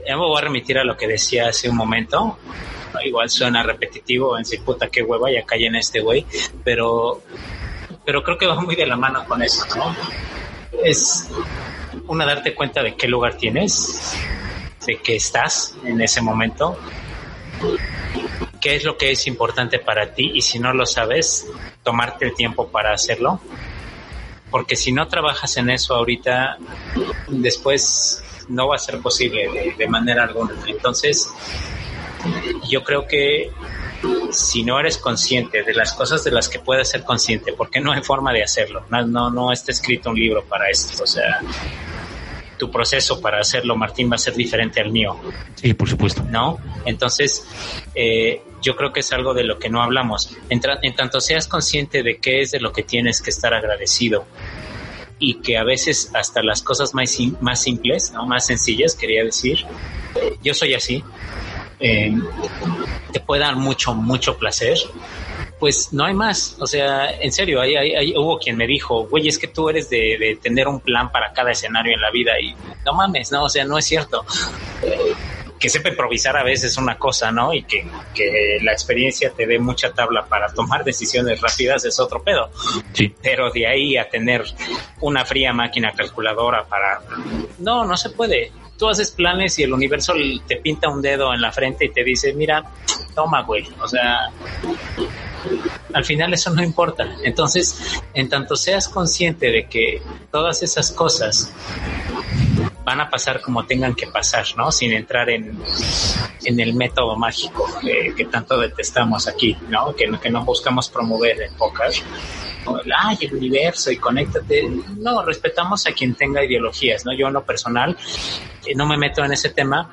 Ya me voy a remitir a lo que decía hace un momento. Igual suena repetitivo en decir, puta, qué hueva, ya cae en este güey. Pero, pero creo que va muy de la mano con eso, ¿no? Es una darte cuenta de qué lugar tienes, de qué estás en ese momento, qué es lo que es importante para ti y si no lo sabes, tomarte el tiempo para hacerlo. Porque si no trabajas en eso ahorita, después no va a ser posible de, manera alguna. Entonces, yo creo que si no eres consciente de las cosas de las que puedes ser consciente, porque no hay forma de hacerlo, no, no, no está escrito un libro para esto, o sea, tu proceso para hacerlo, Martín, va a ser diferente al mío. Sí, por supuesto. ¿No? Entonces, eh, yo creo que es algo de lo que no hablamos. En, en tanto seas consciente de qué es de lo que tienes que estar agradecido y que a veces hasta las cosas más, más simples, ¿no? más sencillas, quería decir, yo soy así, eh, te puede dar mucho, mucho placer pues no hay más. O sea, en serio, hay, hay, hubo quien me dijo, güey, es que tú eres de, de, tener un plan para cada escenario en la vida y no mames, no, o sea, no es cierto. que sepa improvisar a veces una cosa, ¿no? Y que, que, la experiencia te dé mucha tabla para tomar decisiones rápidas es otro pedo. Sí. Pero de ahí a tener una fría máquina calculadora para... No, no se puede. Tú haces planes y el universo te pinta un dedo en la frente y te dice, mira, toma, güey. O sea, al final eso no importa. Entonces, en tanto seas consciente de que todas esas cosas van a pasar como tengan que pasar, ¿no? Sin entrar en, en el método mágico que, tanto detestamos aquí, ¿no? Que, que no buscamos promover en pocas ay, el universo y conéctate. No, respetamos a quien tenga ideologías, ¿no? Yo en lo personal eh, no me meto en ese tema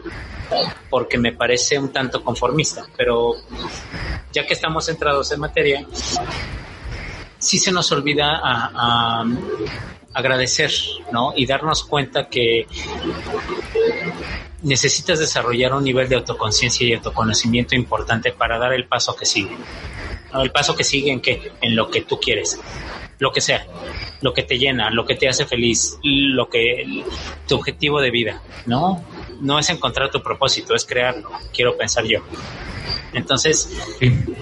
porque me parece un tanto conformista, pero ya que estamos centrados en materia, sí se nos olvida a, agradecer, ¿no? Y darnos cuenta que necesitas desarrollar un nivel de autoconciencia y autoconocimiento importante para dar el paso que sigue el paso que sigue en que en lo que tú quieres lo que sea lo que te llena lo que te hace feliz lo que tu objetivo de vida no no es encontrar tu propósito es crearlo quiero pensar yo. Entonces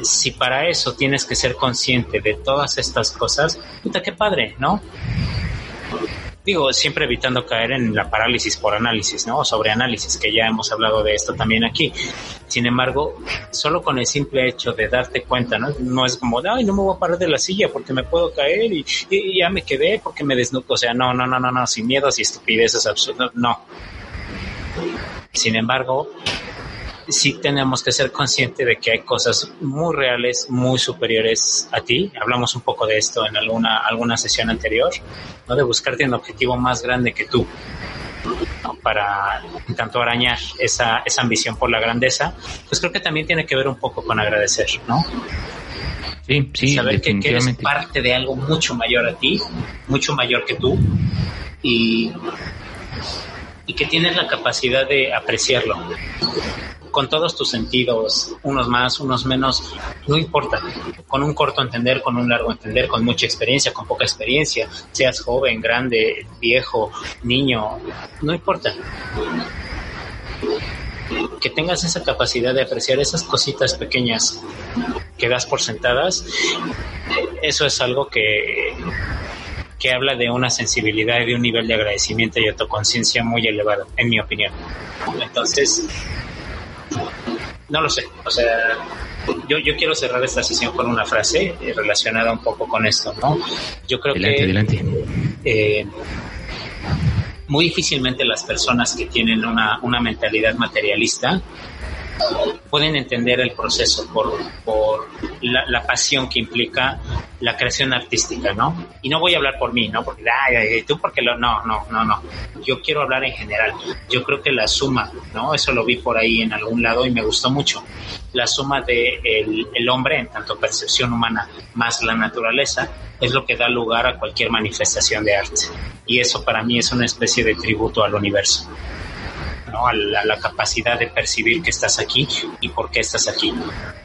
si para eso tienes que ser consciente de todas estas cosas puta qué padre no digo, siempre evitando caer en la parálisis por análisis, ¿no? O sobre análisis, que ya hemos hablado de esto también aquí. Sin embargo, solo con el simple hecho de darte cuenta, ¿no? No es como, ay, no me voy a parar de la silla porque me puedo caer y, ya me quedé porque me desnudo. O sea, no, no, no, no, no, sin miedos y estupideces absurdas, no. Sin embargo, sí tenemos que ser conscientes de que hay cosas muy reales, muy superiores a ti. Hablamos un poco de esto en alguna, alguna sesión anterior, ¿no? de buscarte un objetivo más grande que tú. para tanto arañar esa, esa ambición por la grandeza, pues creo que también tiene que ver un poco con agradecer, ¿no? Sí, sí, saber que, que, eres parte de algo mucho mayor a ti, mucho mayor que tú, y, y que tienes la capacidad de apreciarlo con todos tus sentidos, unos más, unos menos, no importa. Con un corto entender, con un largo entender, con mucha experiencia, con poca experiencia, seas joven, grande, viejo, niño, no importa. Que tengas esa capacidad de apreciar esas cositas pequeñas que das por sentadas, eso es algo que que habla de una sensibilidad y de un nivel de agradecimiento y autoconciencia muy elevado, en mi opinión. Entonces, no lo sé, o sea, yo, yo quiero cerrar esta sesión con una frase eh, relacionada un poco con esto, ¿no? Yo creo que... Adelante. Eh, muy difícilmente las personas que tienen una, una mentalidad materialista pueden entender el proceso por, por la, pasión que implica la creación artística, ¿no? Y no voy a hablar por mí, ¿no? Porque, ay, tú porque lo... No, no, no, no. Yo quiero hablar en general. Yo creo que la suma, ¿no? Eso lo vi por ahí en algún lado y me gustó mucho. La suma de el, el hombre, en tanto percepción humana, más la naturaleza, es lo que da lugar a cualquier manifestación de arte. Y eso para mí es una especie de tributo al universo. ¿No? A la, capacidad de percibir que estás aquí y por qué estás aquí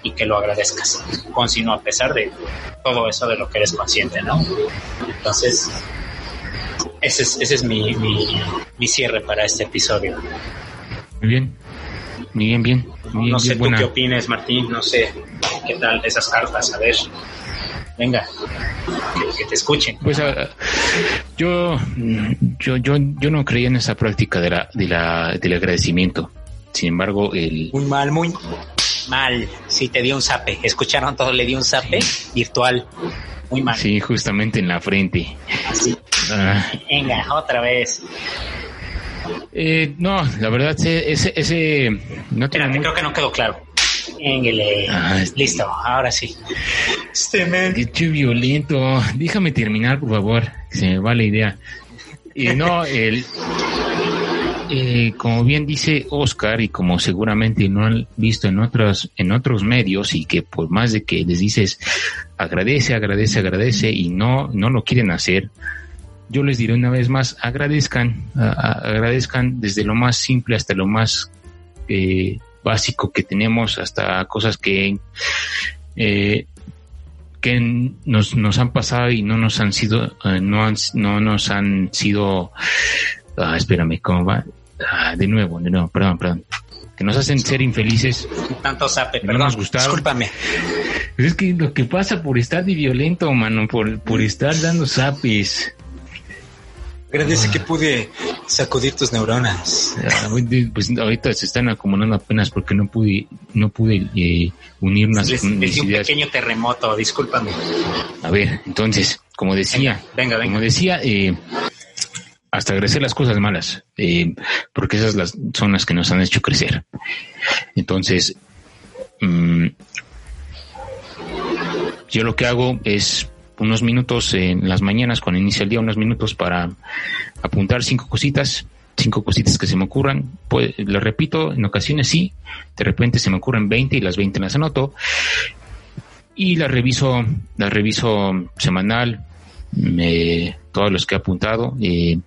y que lo agradezcas, con sino a pesar de todo eso de lo que eres consciente, ¿no? Entonces, ese es, ese es mi, mi, cierre para este episodio. Muy bien, muy bien, bien. no sé tú qué opines, Martín, no sé qué tal esas cartas, a ver. Venga, que, te escuchen. Pues ah, yo, yo, yo, yo no creía en esa práctica de la, de la, del agradecimiento. Sin embargo, el... Muy mal, muy mal. Sí, te dio un zape. ¿Escucharon todo? Le dio un zape virtual. Muy mal. Sí, justamente en la frente. Así. Ah. Venga, otra vez. Eh, no, la verdad, ese, ese, no Espérate, creo que no quedó claro. Ah, este Listo, ahora sí. Este Qué violento. Déjame terminar, por favor. Se me va la idea. Y no, el, eh, como bien dice Oscar y como seguramente no han visto en otros en otros medios y que por más de que les dices agradece, agradece, agradece y no no lo quieren hacer, yo les diré una vez más agradezcan, agradezcan desde lo más simple hasta lo más eh, básico que tenemos hasta cosas que eh, que nos, nos han pasado y no nos han sido eh, no han, no nos han sido ah, espérame cómo va ah, de nuevo de nuevo perdón perdón. Que nos hacen ser infelices. Tanto sape perdón. nos discúlpame. Es que lo que pasa por estar de violento mano por, por estar dando zapes Agradece que pude sacudir tus neuronas. Ah, pues ahorita se están acumulando apenas porque no pude, no pude eh, unir unas les, un pequeño terremoto, discúlpame. A ver, entonces, como decía, venga, venga, como decía, eh, hasta agradecer las cosas malas, eh, porque esas las, son las que nos han hecho crecer. Entonces, mm, yo lo que hago es unos minutos en las mañanas, cuando inicia el día, unos minutos para apuntar cinco cositas, cinco cositas que se me ocurran. Pues, lo repito, en ocasiones sí, de repente se me ocurren 20 y las 20 las anoto. Y las reviso, las reviso semanal, todos los que he apuntado, eh,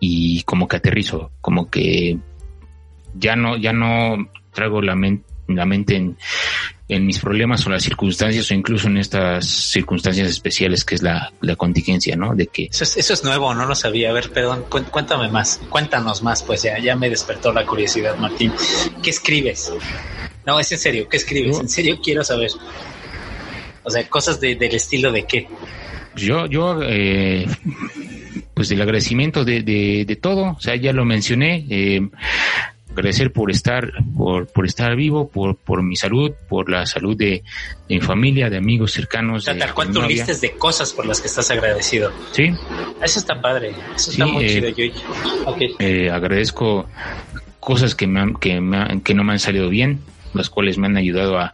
y como que aterrizo, como que ya no, ya no traigo la, la mente en, en mis problemas o las circunstancias o incluso en estas circunstancias especiales que es la, la contingencia, ¿no? De que... Eso es, eso es nuevo, no lo sabía. A ver, perdón, cuéntame más, cuéntanos más, pues ya, ya me despertó la curiosidad, Martín. ¿Qué escribes? No, es en serio, ¿qué escribes? En serio quiero saber. O sea, cosas de, del estilo de qué. Yo, yo, eh, pues del agradecimiento de, de, de, todo, o sea, ya lo mencioné, eh, agradecer por estar, por, por estar vivo, por, por mi salud, por la salud de, mi familia, de amigos cercanos. O tal cual listas de cosas por las que estás agradecido. Sí. Eso está padre, eso está muy eh, chido, okay. eh, agradezco cosas que, me que, me que no me han salido bien, las cuales me han ayudado a,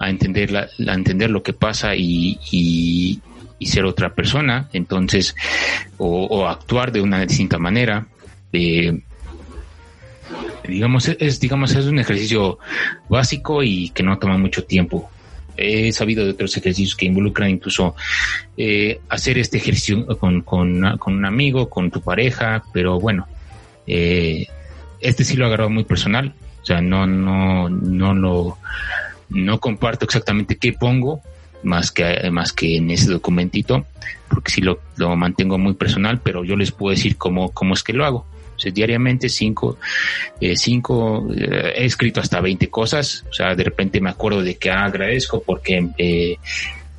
a entender, la, a entender lo que pasa y, y, y ser otra persona, entonces, o, o actuar de una distinta manera. Eh, digamos, es, digamos, es un ejercicio básico y que no toma mucho tiempo. He sabido de otros ejercicios que involucran incluso eh, hacer este ejercicio con, con, con, un amigo, con tu pareja, pero bueno, eh, este sí lo agarrado muy personal, o sea, no, no, no lo, no comparto exactamente qué pongo, más que, más que en ese documentito, porque sí lo, lo mantengo muy personal, pero yo les puedo decir cómo, cómo es que lo hago. Diariamente cinco, eh, cinco, eh, he escrito hasta 20 cosas. O sea, de repente me acuerdo de que ah, agradezco porque, eh,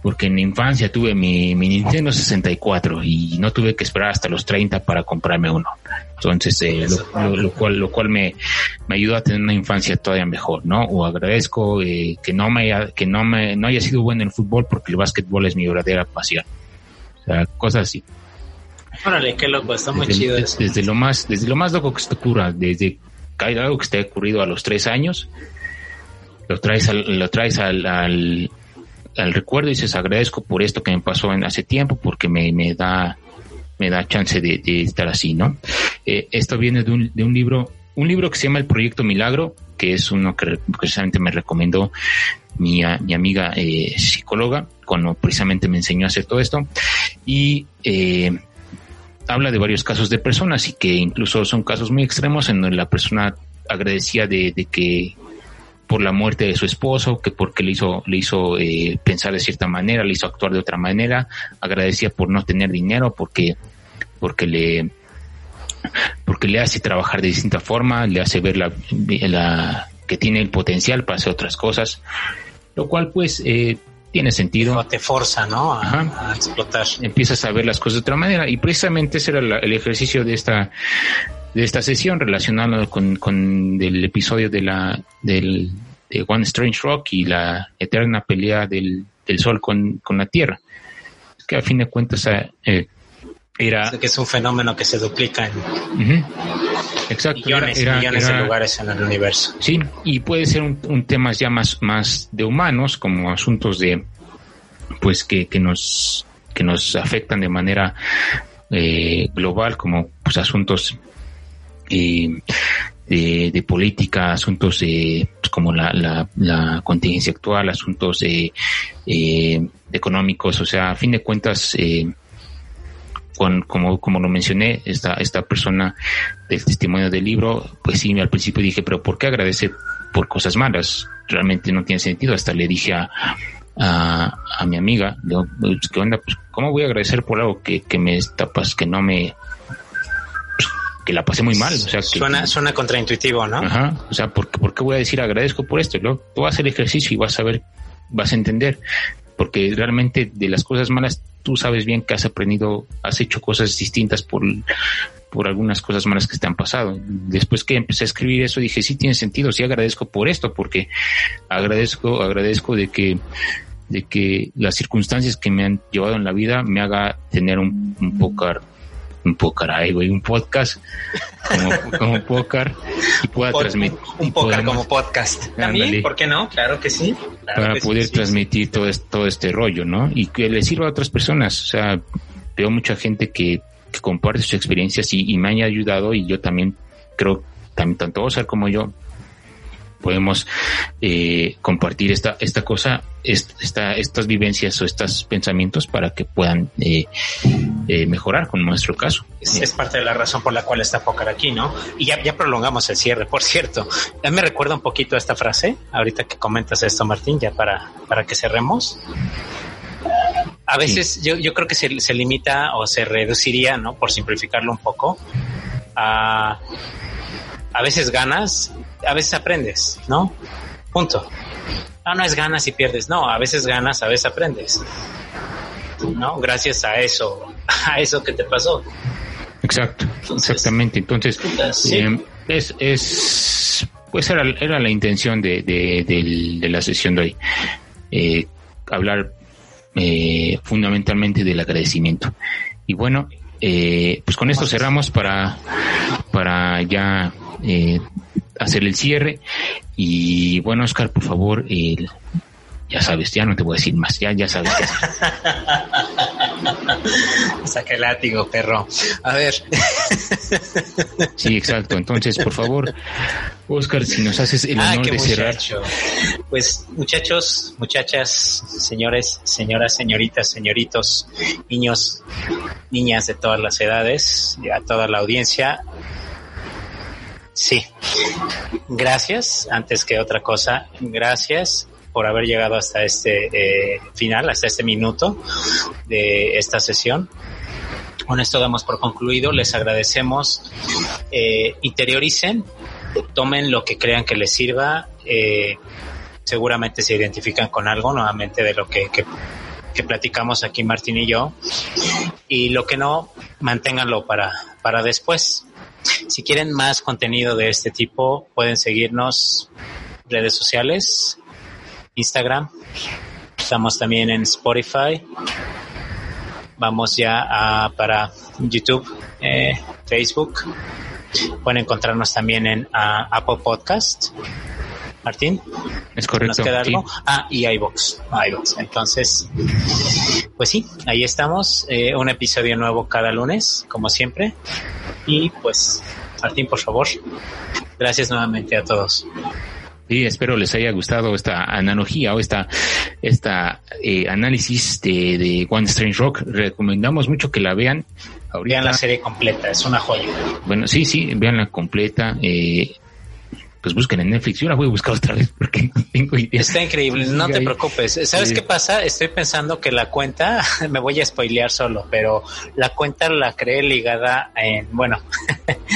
porque en mi infancia tuve mi, mi, Nintendo 64 y no tuve que esperar hasta los 30 para comprarme uno. Entonces, lo, cual, lo cual me, me ayudó a tener una infancia todavía mejor, ¿no? O agradezco que no me haya, que no me, no haya sido bueno en el fútbol porque el básquetbol es mi verdadera pasión. O sea, cosas así. Órale, qué loco, está muy desde, chido eso. Desde lo más, desde lo más loco que te ocurra, desde algo que te ha ocurrido a los tres años, lo traes al, lo traes al, al, al recuerdo y dices agradezco por esto que me pasó en hace tiempo porque me, me da me da chance de, de estar así, ¿no? Eh, esto viene de un, de un libro, un libro que se llama El Proyecto Milagro, que es uno que precisamente me recomendó mi, mi amiga eh, psicóloga, cuando precisamente me enseñó a hacer todo esto. Y eh, habla de varios casos de personas y que incluso son casos muy extremos en donde la persona agradecía de, que por la muerte de su esposo, que porque le hizo, le hizo eh, pensar de cierta manera, le hizo actuar de otra manera, agradecía por no tener dinero, porque, porque le, porque le hace trabajar de distinta forma, le hace ver la, la que tiene el potencial para hacer otras cosas, lo cual pues eh, tiene sentido. te forza, ¿no? A, a, explotar. Empiezas a ver las cosas de otra manera y precisamente ese era la, el ejercicio de esta de esta sesión relacionado con, con el episodio de la del de One Strange Rock y la eterna pelea del, del sol con, con la tierra. Es que a fin de cuentas eh, era... que es un fenómeno que se duplica en uh -huh. Exacto, millones, era, millones era, de lugares en el universo. Sí, y puede ser un, un tema ya más, más de humanos, como asuntos de, pues que, que nos, que nos afectan de manera eh, global, como pues asuntos eh, de, de, política, asuntos de, pues, como la, la, la, contingencia actual, asuntos de, eh, económicos, o sea, a fin de cuentas, eh, con, como, como lo mencioné, esta, esta persona del testimonio del libro, pues sí, al principio dije, pero ¿por qué agradece por cosas malas? Realmente no tiene sentido. Hasta le dije a, a, a mi amiga, pues, ¿qué onda? Pues, ¿cómo voy a agradecer por algo que, que me tapas, que no me, que la pasé muy mal. O sea, que, suena, suena contraintuitivo, ¿no? Ajá. O sea, ¿por, ¿por qué voy a decir agradezco por esto? ¿no? Tú vas a hacer ejercicio y vas a ver, vas a entender. Porque realmente de las cosas malas, tú sabes bien que has aprendido, has hecho cosas distintas por, por algunas cosas malas que te han pasado. Después que empecé a escribir eso, dije, sí tiene sentido, sí agradezco por esto, porque agradezco, agradezco de que de que las circunstancias que me han llevado en la vida me haga tener un, un poco un póker ahí, güey, un podcast como, como póker y pueda transmitir. Un, póker como podcast. También, ¿por qué no? Claro que sí. para poder transmitir todo, este, todo este rollo, ¿no? Y que le sirva a otras personas. O sea, veo mucha gente que, que comparte sus experiencias y, y, me han ayudado y yo también creo, también tanto Oscar como yo, podemos eh, compartir esta, esta cosa, esta, estas vivencias o estos pensamientos para que puedan eh, eh, mejorar con nuestro caso. Es, parte de la razón por la cual está Pocar aquí, ¿no? Y ya, ya prolongamos el cierre, por cierto. Ya me recuerda un poquito a esta frase, ahorita que comentas esto, Martín, ya para, para que cerremos a veces yo, yo creo que se, se, limita o se reduciría, ¿no? Por simplificarlo un poco, a, a veces ganas a veces aprendes, ¿no? Punto. No, no es ganas y pierdes, no, a veces ganas, a veces aprendes. ¿No? Gracias a eso, a eso que te pasó. Exacto, exactamente. Entonces, eh, es, es, pues era, era la intención de, de, la sesión de hoy. Eh, hablar eh, fundamentalmente del agradecimiento. Y bueno, pues con esto cerramos para, para ya hacer el cierre. Y bueno, Oscar, por favor, el, ya sabes, ya no te voy a decir más, ya, ya sabes qué Saca el látigo, perro. A ver. Sí, exacto. Entonces, por favor, Oscar, si nos haces el ah, honor de cerrar. Pues, muchachos, muchachas, señores, señoras, señoritas, señoritos, niños, niñas de todas las edades, y a toda la audiencia, Sí. Gracias, antes que otra cosa, gracias por haber llegado hasta este eh, final, hasta este minuto de esta sesión. Con esto damos por concluido, les agradecemos, eh, interioricen, tomen lo que crean que les sirva, eh, seguramente se identifican con algo nuevamente de lo que, que, que, platicamos aquí Martín y yo, y lo que no, manténganlo para, para después. Si quieren más contenido de este tipo, pueden seguirnos redes sociales, Instagram, estamos también en Spotify, vamos ya a, para YouTube, eh, Facebook, pueden encontrarnos también en Apple Podcast. Martín. Es correcto. ¿Nos queda algo? Ah, y iBox. iBox. Entonces, pues sí, ahí estamos. Eh, un episodio nuevo cada lunes, como siempre. Y pues, Martín, por favor, gracias nuevamente a todos. Sí, espero les haya gustado esta analogía o esta, esta eh, análisis de, de, One Strange Rock. Recomendamos mucho que la vean. Ahorita. Vean la serie completa, es una joya. Bueno, sí, sí, vean la completa. Eh, pues busquen en Netflix. Yo la voy a buscar otra vez porque no tengo idea. Está increíble, no te preocupes. ¿Sabes qué pasa? Estoy pensando que la cuenta, me voy a spoilear solo, pero la cuenta la creé ligada en, bueno,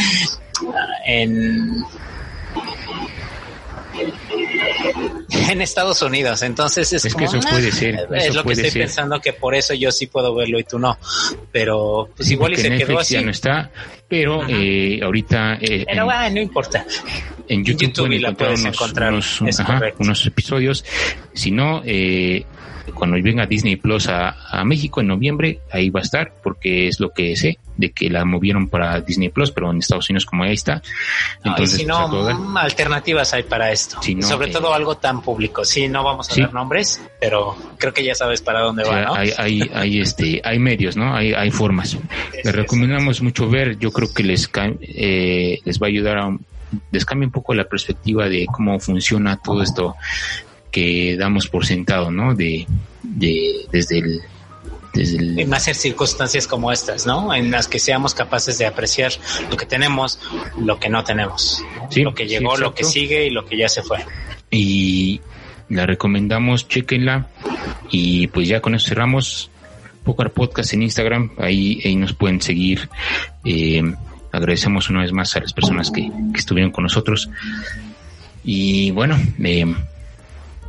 en en Estados Unidos. Entonces es, que eso puede ser. es lo que estoy pensando que por eso yo sí puedo verlo y tú no. Pero pues igual y se quedó así. Ya no está, pero eh, ahorita. Eh, pero bueno, no importa. En YouTube, la puedes encontrar unos, unos, episodios. Si no, eh, cuando venga Disney Plus a, México en noviembre, ahí va a estar, porque es lo que sé, de que la movieron para Disney Plus, pero en Estados Unidos como ahí está. Entonces, si no, pues, alternativas hay para esto. Sobre eh, todo algo tan público. Sí, no vamos a dar nombres, pero creo que ya sabes para dónde va, ¿no? Hay, hay, hay, este, hay medios, ¿no? Hay, hay formas. Les recomendamos mucho ver, yo creo que les, eh, les va a ayudar a les cambia un poco la perspectiva de cómo funciona todo esto que damos por sentado, ¿no? De, de desde el desde el... más en circunstancias como estas, ¿no? En las que seamos capaces de apreciar lo que tenemos, lo que no tenemos, lo que llegó, lo que sigue y lo que ya se fue. Y la recomendamos, chequenla y pues ya con eso cerramos. Pocar Podcast en Instagram, ahí, ahí nos pueden seguir. Eh, agradecemos una vez más a las personas que, que estuvieron con nosotros. Y bueno, eh,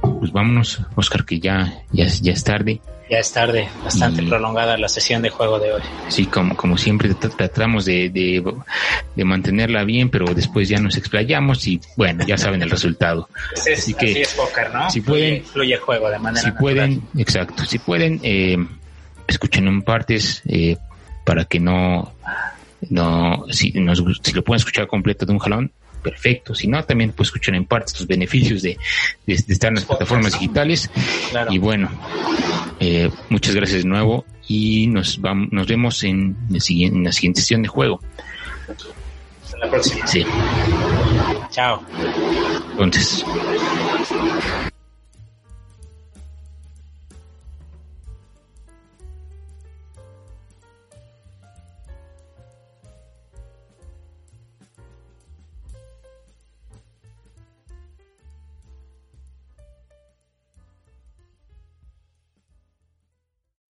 pues vámonos, Oscar, que ya, ya, ya es tarde. Ya es tarde, bastante prolongada la sesión de juego de hoy. Sí, como, como siempre tratamos de, de, mantenerla bien, pero después ya nos explayamos y bueno, ya saben el resultado. así, que, es póker, ¿no? Si pueden, fluye, el juego de manera Si pueden, exacto, si pueden, eh, escuchen en partes, eh, para que no, no, si, nos, si lo pueden escuchar completo de un jalón, perfecto. Si no, también puedes escuchar en parte los beneficios de, de, estar en las plataformas digitales. Y bueno, eh, muchas gracias de nuevo y nos, vamos, nos vemos en, en la siguiente sesión de juego. Hasta la próxima. Sí. Chao. Entonces.